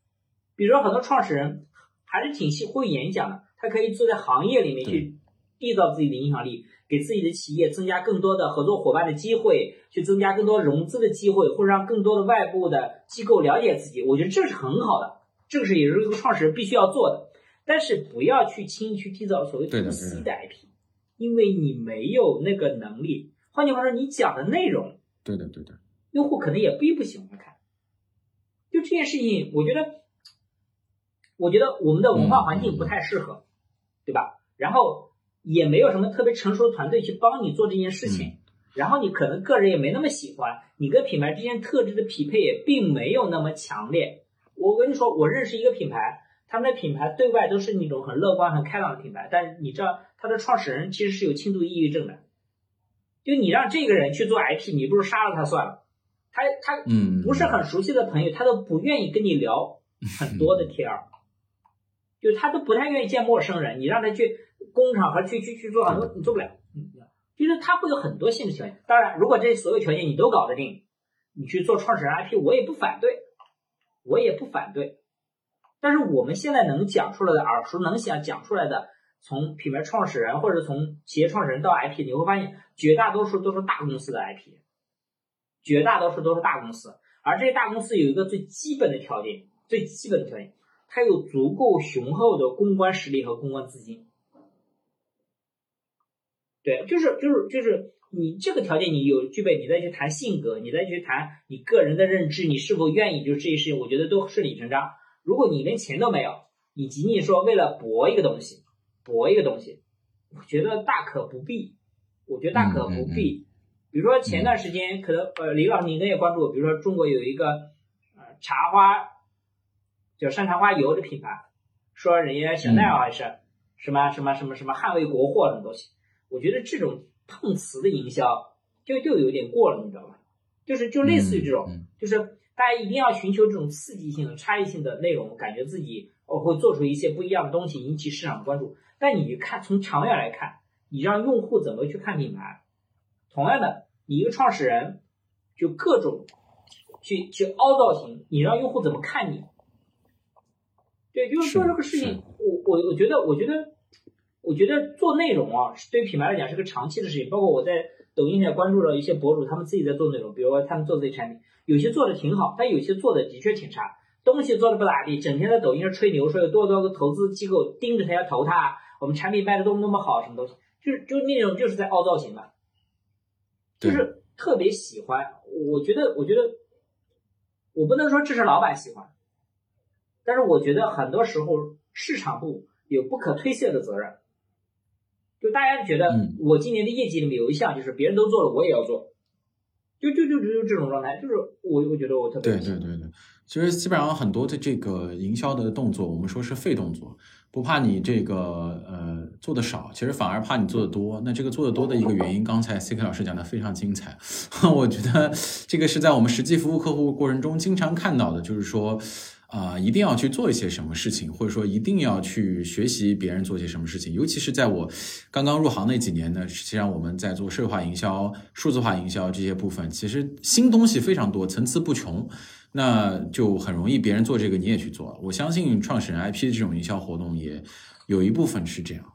比如说很多创始人还是挺会演讲的，他可以坐在行业里面去缔造自己的影响力，给自己的企业增加更多的合作伙伴的机会，去增加更多融资的机会，或者让更多的外部的机构了解自己。我觉得这是很好的，这个是也是一个创始人必须要做的。但是不要去轻易去缔造所谓 to C 的 IP，因为你没有那个能力。换句话说，你讲的内容，对的，对的，用户可能也并不喜欢看。就这件事情，我觉得，我觉得我们的文化环境不太适合，对吧？然后也没有什么特别成熟的团队去帮你做这件事情，然后你可能个人也没那么喜欢，你跟品牌之间特质的匹配也并没有那么强烈。我跟你说，我认识一个品牌，他们的品牌对外都是那种很乐观、很开朗的品牌，但是你知道，他的创始人其实是有轻度抑郁症的。就你让这个人去做 IP，你不如杀了他算了。他他嗯不是很熟悉的朋友，他都不愿意跟你聊很多的天儿。就他都不太愿意见陌生人，你让他去工厂和去去去做很多，你做不了。嗯，就是他会有很多限制条件。当然，如果这些所有条件你都搞得定，你去做创始人 IP，我也不反对，我也不反对。但是我们现在能讲出来的、耳熟能详讲出来的，从品牌创始人或者从企业创始人到 IP，你会发现绝大多数都是大公司的 IP，绝大多数都是大公司。而这些大公司有一个最基本的条件，最基本的条件，它有足够雄厚的公关实力和公关资金。对，就是就是就是你这个条件你有具备，你再去谈性格，你再去谈你个人的认知，你是否愿意，就这些事情，我觉得都顺理成章。如果你连钱都没有，你仅仅说为了博一个东西，博一个东西，我觉得大可不必。我觉得大可不必。比如说前段时间，可能呃，李老师你应该也关注，比如说中国有一个呃茶花叫山茶花油的品牌，说人家香奈儿还是什么什么什么什么捍卫国货什么东西，我觉得这种碰瓷的营销就就有点过了，你知道吧？就是就类似于这种，就是。大家一定要寻求这种刺激性的、差异性的内容，感觉自己哦会做出一些不一样的东西，引起市场关注。但你看，从长远来看，你让用户怎么去看品牌？同样的，你一个创始人就各种去去凹造型，你让用户怎么看你？对，就是做这个事情，我我我觉得，我觉得，我觉得做内容啊，对于品牌来讲是个长期的事情。包括我在抖音上关注了一些博主，他们自己在做内容，比如说他们做自己产品。有些做的挺好，但有些做的的确挺差，东西做的不咋地，整天在抖音上吹牛，说有多少个投资机构盯着他要投他，我们产品卖的多么多么好，什么东西，就是就那种就是在凹造型嘛，就是特别喜欢。我觉得，我觉得，我不能说这是老板喜欢，但是我觉得很多时候市场部有不可推卸的责任，就大家觉得我今年的业绩里面有一项就是别人都做了，我也要做。就就就就这种状态，就是我我觉得我特别对对对对，其实基本上很多的这个营销的动作，我们说是废动作，不怕你这个呃做的少，其实反而怕你做的多。那这个做的多的一个原因，刚才 C K 老师讲的非常精彩，我觉得这个是在我们实际服务客户过程中经常看到的，就是说。啊，一定要去做一些什么事情，或者说一定要去学习别人做些什么事情。尤其是在我刚刚入行那几年呢，实际上我们在做社会化营销、数字化营销这些部分，其实新东西非常多，层次不穷，那就很容易别人做这个你也去做。我相信创始人 IP 这种营销活动也有一部分是这样。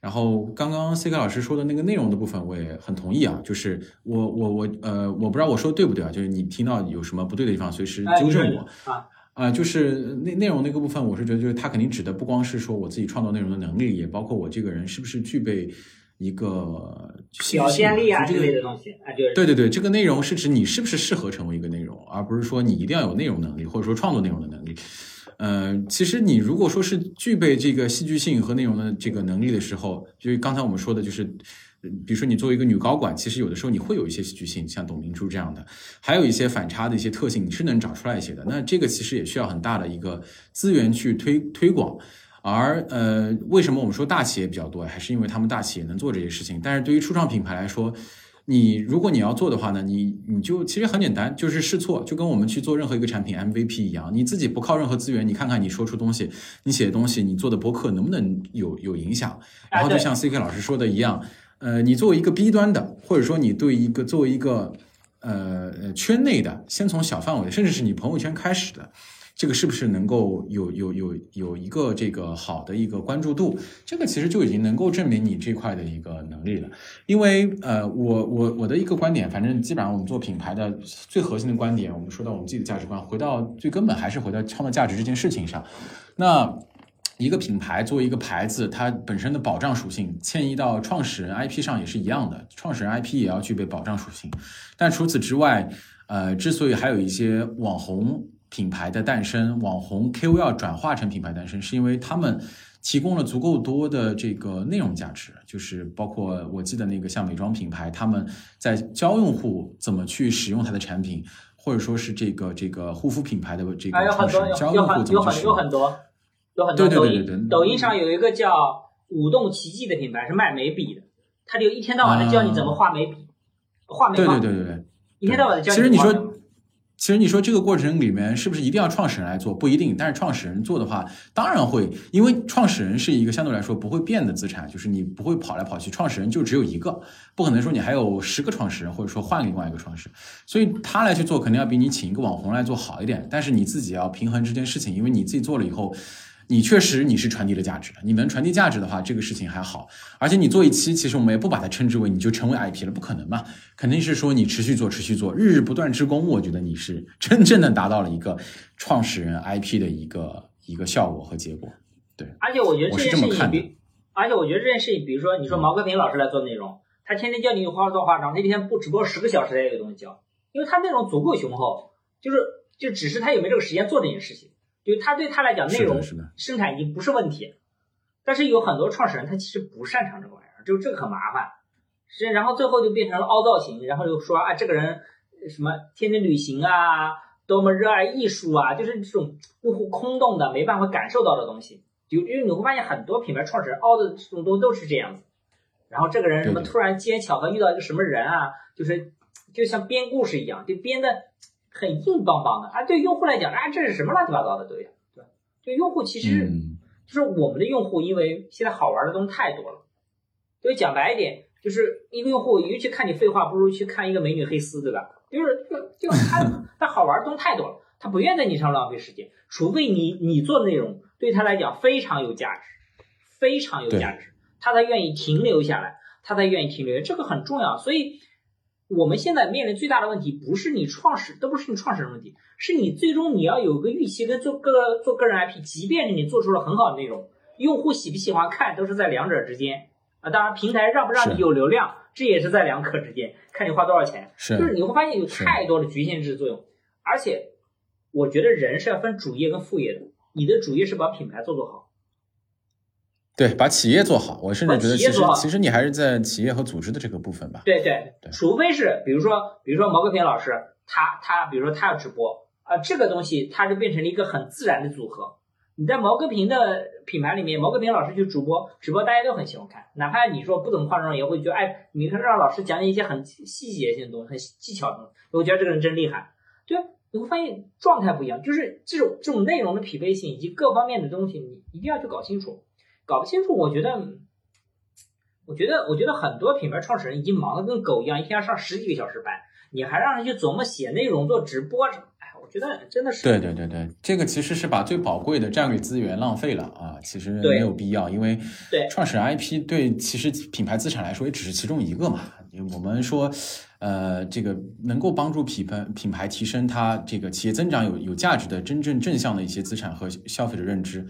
然后刚刚 C K 老师说的那个内容的部分，我也很同意啊，就是我我我呃，我不知道我说的对不对啊？就是你听到有什么不对的地方，随时纠正我啊。啊，就是内内容那个部分，我是觉得，就是他肯定指的不光是说我自己创作内容的能力，也包括我这个人是不是具备一个表现力啊之类的东西啊，就是对对对，这个内容是指你是不是适合成为一个内容，而不是说你一定要有内容能力或者说创作内容的能力。呃，其实你如果说是具备这个戏剧性和内容的这个能力的时候，就是刚才我们说的，就是。比如说，你作为一个女高管，其实有的时候你会有一些戏剧性，像董明珠这样的，还有一些反差的一些特性，你是能找出来一些的。那这个其实也需要很大的一个资源去推推广。而呃，为什么我们说大企业比较多，还是因为他们大企业能做这些事情。但是对于初创品牌来说，你如果你要做的话呢，你你就其实很简单，就是试错，就跟我们去做任何一个产品 MVP 一样，你自己不靠任何资源，你看看你说出东西，你写的东西，你做的博客能不能有有影响？然后就像 CK 老师说的一样。呃，你作为一个 B 端的，或者说你对一个作为一个呃圈内的，先从小范围，甚至是你朋友圈开始的，这个是不是能够有有有有一个这个好的一个关注度？这个其实就已经能够证明你这块的一个能力了。因为呃，我我我的一个观点，反正基本上我们做品牌的最核心的观点，我们说到我们自己的价值观，回到最根本还是回到创造价值这件事情上。那。一个品牌作为一个牌子，它本身的保障属性迁移到创始人 IP 上也是一样的，创始人 IP 也要具备保障属性。但除此之外，呃，之所以还有一些网红品牌的诞生，网红 KOL 转化成品牌诞生，是因为他们提供了足够多的这个内容价值，就是包括我记得那个像美妆品牌，他们在教用户怎么去使用它的产品，或者说是这个这个护肤品牌的这个教用户怎么去使用。有很多有很多对对对，抖音上有一个叫“舞动奇迹”的品牌，是卖眉笔的，他就一天到晚的教你怎么画眉笔，画眉毛。对对对对对，一天到晚的教你。其实你说，其实你说这个过程里面是不是一定要创始人来做？不一定，但是创始人做的话，当然会，因为创始人是一个相对来说不会变的资产，就是你不会跑来跑去，创始人就只有一个，不可能说你还有十个创始人，或者说换另外一个创始人，所以他来去做肯定要比你请一个网红来做好一点，但是你自己要平衡这件事情，因为你自己做了以后。你确实你是传递了价值的，你能传递价值的话，这个事情还好。而且你做一期，其实我们也不把它称之为你就成为 IP 了，不可能嘛，肯定是说你持续做，持续做，日日不断之功。我觉得你是 真正的达到了一个创始人 IP 的一个一个效果和结果。对，而且我觉得这件事情，比而且我觉得这件事情，比如说你说毛戈平老师来做内容，他天天教你化妆化妆，他一天不直播十个小时，他也有东西教，因为他内容足够雄厚，就是就只是他有没有这个时间做这件事情。就他对他来讲，内容生产已经不是问题，但是有很多创始人他其实不擅长这个玩意儿，就这个很麻烦。是，然后最后就变成了凹造型，然后又说啊，这个人什么天天旅行啊，多么热爱艺术啊，就是这种用户空洞的、没办法感受到的东西。就因为你会发现很多品牌创始人凹的这种东西都是这样子。然后这个人什么突然机缘巧合遇到一个什么人啊，就是就像编故事一样，就编的。很硬邦邦的啊！对用户来讲，啊，这是什么乱七八糟的东西？对，对用户其实就是我们的用户，因为现在好玩的东西太多了。就讲白一点，就是一个用户，与其看你废话，不如去看一个美女黑丝，对吧？就是就就他他好玩的东西太多了，他不愿在你上浪费时间，除非你你做的内容对他来讲非常有价值，非常有价值，他才愿意停留下来，他才愿意停留，这个很重要，所以。我们现在面临最大的问题，不是你创始，都不是你创始人问题，是你最终你要有个预期跟做个做个人 IP，即便是你做出了很好的内容，用户喜不喜欢看都是在两者之间啊。当然，平台让不让你有流量，这也是在两可之间，看你花多少钱。是，就是你会发现有太多的局限制作用，而且我觉得人是要分主业跟副业的，你的主业是把品牌做做好。对，把企业做好，我甚至觉得其实其实你还是在企业和组织的这个部分吧。对对对，除非是比如说比如说毛戈平老师，他他比如说他要直播啊，这个东西它就变成了一个很自然的组合。你在毛戈平的品牌里面，毛戈平老师去主播直播，大家都很喜欢看，哪怕你说不怎么化妆，也会觉得哎，你看让老师讲解一些很细节性的东西，很技巧的东西，我觉得这个人真厉害。对，你会发现状态不一样，就是这种这种内容的匹配性以及各方面的东西，你一定要去搞清楚。搞不清楚，我觉得，我觉得，我觉得很多品牌创始人已经忙得跟狗一样，一天要上十几个小时班，你还让人去琢磨写内容、做直播，哎，我觉得真的是。对对对对，这个其实是把最宝贵的战略资源浪费了啊！其实没有必要，因为对创始人 IP 对其实品牌资产来说也只是其中一个嘛。我们说，呃，这个能够帮助品牌品牌提升它这个企业增长有有价值的真正正向的一些资产和消费者认知。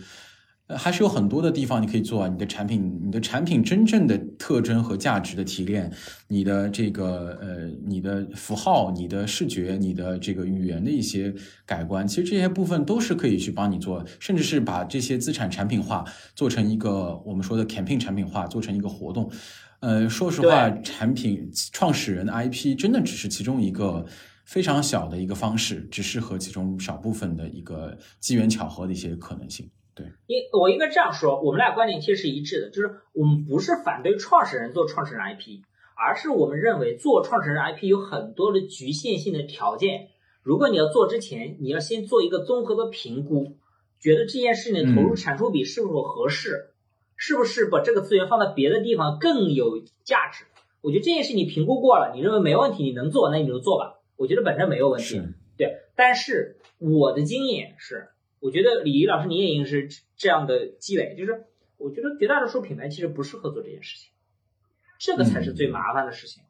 呃，还是有很多的地方你可以做啊。你的产品，你的产品真正的特征和价值的提炼，你的这个呃，你的符号、你的视觉、你的这个语言的一些改观，其实这些部分都是可以去帮你做，甚至是把这些资产产品化，做成一个我们说的 campaign 产品化，做成一个活动。呃，说实话，产品创始人 IP 真的只是其中一个非常小的一个方式，只适合其中少部分的一个机缘巧合的一些可能性。对，应我应该这样说，我们俩观点其实是一致的，就是我们不是反对创始人做创始人 IP，而是我们认为做创始人 IP 有很多的局限性的条件。如果你要做之前，你要先做一个综合的评估，觉得这件事情的投入产出比是否合适，是不是把这个资源放在别的地方更有价值？我觉得这件事你评估过了，你认为没问题，你能做，那你就做吧。我觉得本身没有问题，对。但是我的经验是。我觉得李怡老师你也应该是这样的积累，就是我觉得绝大多数品牌其实不适合做这件事情，这个才是最麻烦的事情。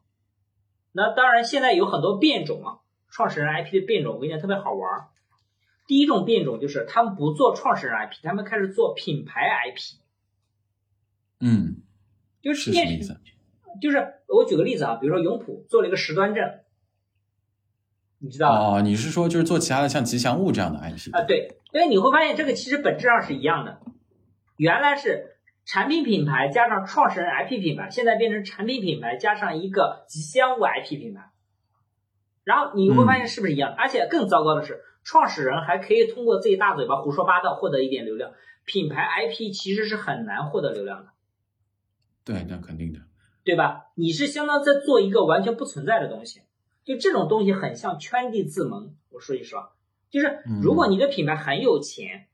那当然，现在有很多变种啊，创始人 IP 的变种，我跟你讲特别好玩。第一种变种就是他们不做创始人 IP，他们开始做品牌 IP。嗯，就是什么意思？就是我举个例子啊，比如说永璞做了一个时端镇。你知道哦？你是说就是做其他的像吉祥物这样的 IP 啊？对，因为你会发现这个其实本质上是一样的，原来是产品品牌加上创始人 IP 品牌，现在变成产品品牌加上一个吉祥物 IP 品牌，然后你会发现是不是一样？而且更糟糕的是，创始人还可以通过自己大嘴巴胡说八道获得一点流量，品牌 IP 其实是很难获得流量的。对，那肯定的，对吧？你是相当在做一个完全不存在的东西。就这种东西很像圈地自萌。我说句实话，就是如果你的品牌很有钱，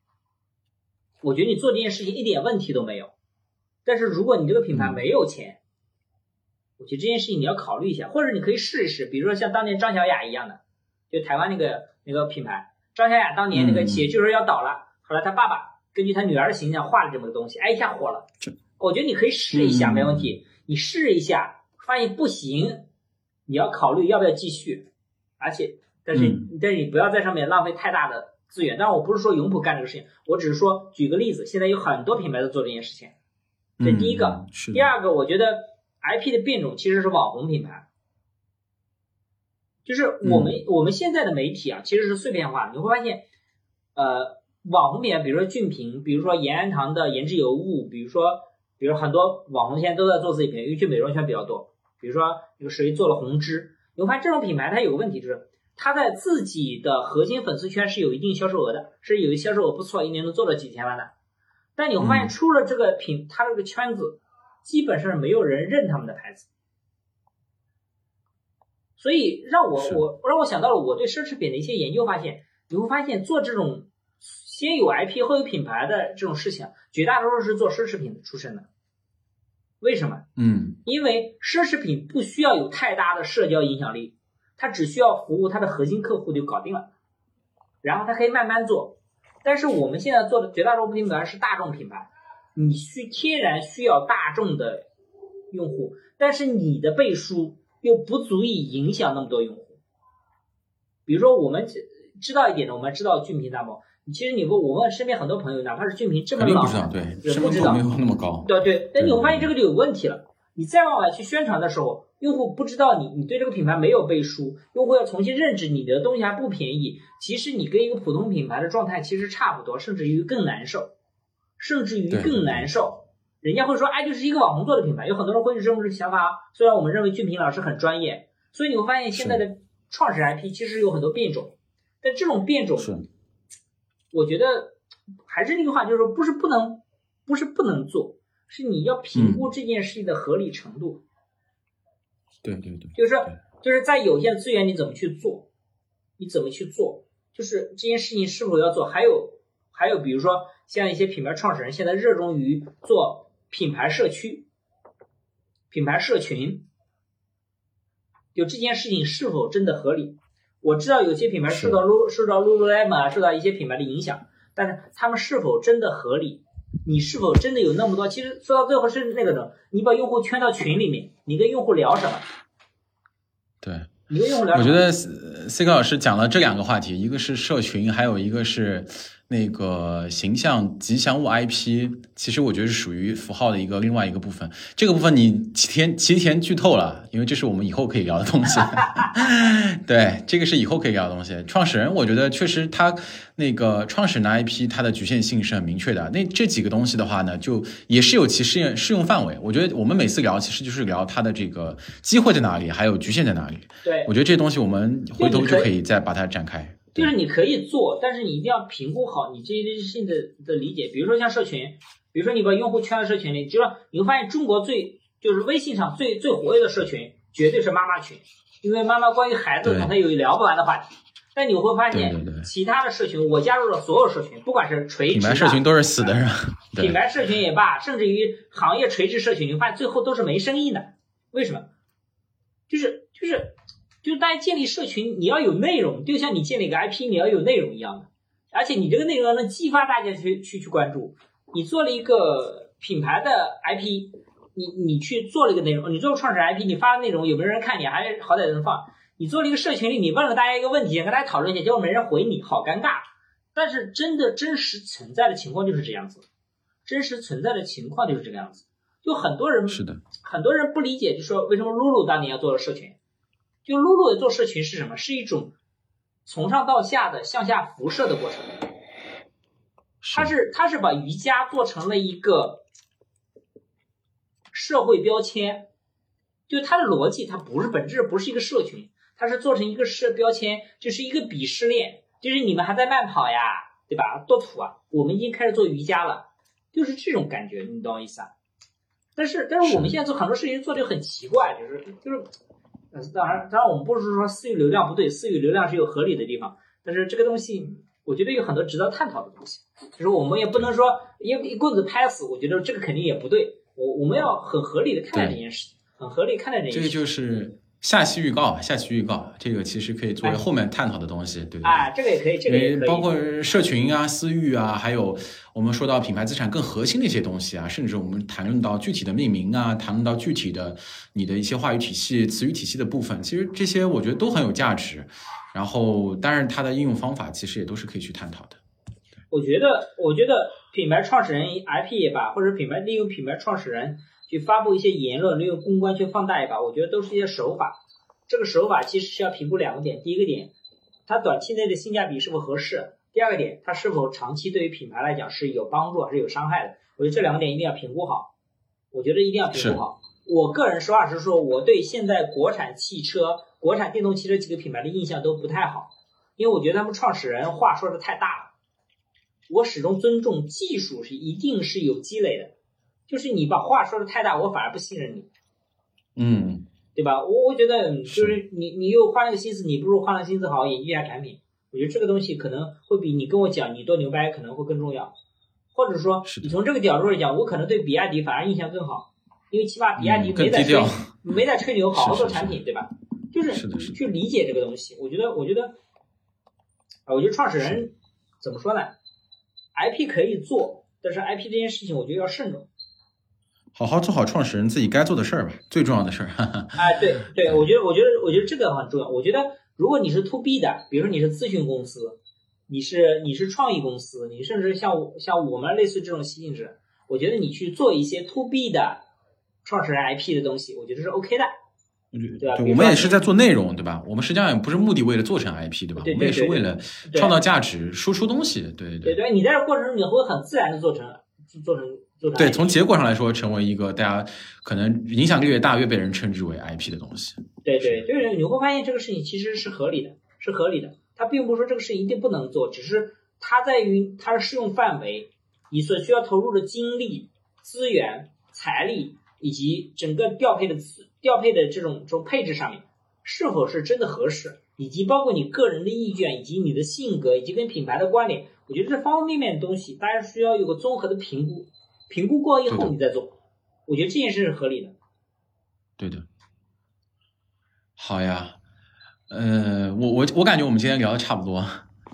我觉得你做这件事情一点问题都没有。但是如果你这个品牌没有钱，我觉得这件事情你要考虑一下，或者你可以试一试，比如说像当年张小雅一样的，就台湾那个那个品牌，张小雅当年那个企业就是要倒了，后来他爸爸根据他女儿的形象画了这么个东西，哎一下火了。我觉得你可以试一下，没问题。你试一下，发现不行，你要考虑要不要继续。而且，但是但是你不要在上面浪费太大的资源。但是我不是说永普干这个事情，我只是说举个例子，现在有很多品牌在做这件事情。这第一个，第二个，我觉得 IP 的变种其实是网红品牌，就是我们我们现在的媒体啊，其实是碎片化。你会发现，呃，网红品牌，比如说俊平，比如说延安堂的言之有物，比如说，比如很多网红现在都在做自己品牌，因为去美妆圈比较多。比如说有谁做了红芝，你会发现这种品牌它有个问题，就是它在自己的核心粉丝圈是有一定销售额的，是有一销售额不错，一年能做到几千万的。但你会发现，出了这个品，它这个圈子基本上没有人认他们的牌子，所以让我我让我想到了我对奢侈品的一些研究，发现你会发现做这种先有 IP 后有品牌的这种事情，绝大多数是做奢侈品出身的。为什么？嗯，因为奢侈品不需要有太大的社交影响力，它只需要服务它的核心客户就搞定了，然后它可以慢慢做。但是我们现在做的绝大多数品牌是大众品牌，你需天然需要大众的用户，但是你的背书又不足以影响那么多用户。比如说，我们知道一点的，我们知道俊平大猫。其实你问，我问身边很多朋友，哪怕是俊平这么老，不知道，对，不知道没有那么高。对对，但你会发现这个就有问题了。你再往外去宣传的时候。用户不知道你，你对这个品牌没有背书，用户要重新认知你的东西还不便宜。其实你跟一个普通品牌的状态其实差不多，甚至于更难受，甚至于更难受。人家会说，哎，就是一个网红做的品牌，有很多人会有这种想法。虽然我们认为俊平老师很专业，所以你会发现现在的创始 IP 其实有很多变种，但这种变种，我觉得还是那句话，就是说不是不能，不是不能做，是你要评估这件事情的合理程度。对对对，就是说，就是在有限资源你怎么去做，你怎么去做，就是这件事情是否要做。还有还有，比如说像一些品牌创始人现在热衷于做品牌社区、品牌社群，就这件事情是否真的合理？我知道有些品牌受到露受到 lululemon 啊，受到一些品牌的影响，但是他们是否真的合理？你是否真的有那么多？其实说到最后是那个的，你把用户圈到群里面，你跟用户聊什么？对，你跟用户聊。我觉得 C 哥老师讲了这两个话题，一个是社群，还有一个是。那个形象吉祥物 IP，其实我觉得是属于符号的一个另外一个部分。这个部分你提前提前剧透了，因为这是我们以后可以聊的东西。对，这个是以后可以聊的东西。创始人，我觉得确实他那个创始人的 IP，它的局限性是很明确的。那这几个东西的话呢，就也是有其适用适用范围。我觉得我们每次聊，其实就是聊它的这个机会在哪里，还有局限在哪里。对，我觉得这东西我们回头就可以再把它展开。就是你可以做，但是你一定要评估好你这些事情的的理解。比如说像社群，比如说你把用户圈到社群里，就说你会发现中国最就是微信上最最活跃的社群绝对是妈妈群，因为妈妈关于孩子可能有聊不完的话题。但你会发现其他的社群，我加入了所有社群，不管是垂直品牌社群都是死的，是吧？品牌社群也罢，甚至于行业垂直社群，你发现最后都是没生意的。为什么？就是就是。就是大家建立社群，你要有内容，就像你建立一个 IP，你要有内容一样的。而且你这个内容能激发大家去去去关注。你做了一个品牌的 IP，你你去做了一个内容，你做个创始人 IP，你发的内容有没有人看？你还好歹能放。你做了一个社群里，你问了大家一个问题，跟大家讨论一下，结果没人回你，好尴尬。但是真的真实存在的情况就是这样子，真实存在的情况就是这个样子。就很多人是的，很多人不理解，就说为什么露露当年要做了社群。就露露的做社群是什么？是一种从上到下的向下辐射的过程。他是他是把瑜伽做成了一个社会标签。就它的逻辑，它不是本质，不是一个社群，它是做成一个社标签，就是一个鄙视链。就是你们还在慢跑呀，对吧？多土啊！我们已经开始做瑜伽了，就是这种感觉，你懂我意思啊？但是但是我们现在做很多事情做的很奇怪，就是就是。呃，当然，当然我们不是说私域流量不对，私域流量是有合理的地方，但是这个东西我觉得有很多值得探讨的东西，就是我们也不能说一一棍子拍死，我觉得这个肯定也不对，我我们要很合理的看待这件事情，很合理看待这件事情。这个就是。下期预告，下期预告，这个其实可以作为后面探讨的东西，对对对。啊，这个也可以，这个也可以。包括社群啊、私域啊，还有我们说到品牌资产更核心的一些东西啊，甚至我们谈论到具体的命名啊，谈论到具体的你的一些话语体系、词语体系的部分，其实这些我觉得都很有价值。然后，当然它的应用方法其实也都是可以去探讨的。我觉得，我觉得品牌创始人 IP 也罢，或者品牌利用品牌创始人。去发布一些言论，利用公关去放大一把，我觉得都是一些手法。这个手法其实是要评估两个点：第一个点，它短期内的性价比是否合适；第二个点，它是否长期对于品牌来讲是有帮助还是有伤害的。我觉得这两个点一定要评估好。我觉得一定要评估好。我个人实话实说，我对现在国产汽车、国产电动汽车几个品牌的印象都不太好，因为我觉得他们创始人话说的太大了。我始终尊重技术是一定是有积累的。就是你把话说的太大，我反而不信任你，嗯，对吧？我我觉得就是你你又花那个心思，你不如花那个心思好好研究一下产品。我觉得这个东西可能会比你跟我讲你多牛掰可能会更重要，或者说你从这个角度来讲，我可能对比亚迪反而印象更好，因为起码比亚迪没在吹、嗯、没在吹牛，好好做产品，是对吧？就是去理解这个东西。我觉得我觉得啊，我觉得创始人怎么说呢？IP 可以做，但是 IP 这件事情我觉得要慎重。好好做好创始人自己该做的事儿吧，最重要的事儿。哎，对对，我觉得，我觉得，我觉得这个很重要。我觉得，如果你是 to B 的，比如说你是咨询公司，你是你是创意公司，你甚至像像我们类似这种性质，我觉得你去做一些 to B 的创始人 IP 的东西，我觉得是 OK 的，对吧？对，我们也是在做内容，对吧？我们实际上也不是目的为了做成 IP，对吧？对对对我们也是为了创造价值、输出东西，对对对对，你在这过程中你会很自然的做成做成对，从结果上来说，成为一个大家可能影响力越大，越被人称之为 IP 的东西。对对，就是你会发现这个事情其实是合理的，是合理的。它并不是说这个事情一定不能做，只是它在于它的适用范围，你所需要投入的精力、资源、财力以及整个调配的资调配的这种这种配置上面，是否是真的合适，以及包括你个人的意愿，以及你的性格，以及跟品牌的关联，我觉得这方方面面的东西，大家需要有个综合的评估，评估过以后你再做，我觉得这件事是合理的。对的。好呀，呃，我我我感觉我们今天聊的差不多，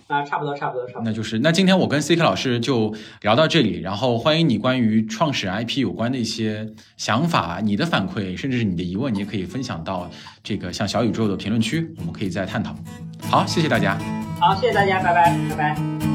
啊，差不多，差不多，差不多。那就是那今天我跟 CK 老师就聊到这里，然后欢迎你关于创始人 IP 有关的一些想法、你的反馈，甚至是你的疑问，你也可以分享到这个像小宇宙的评论区，我们可以再探讨。好，谢谢大家。好，谢谢大家，拜拜，拜拜。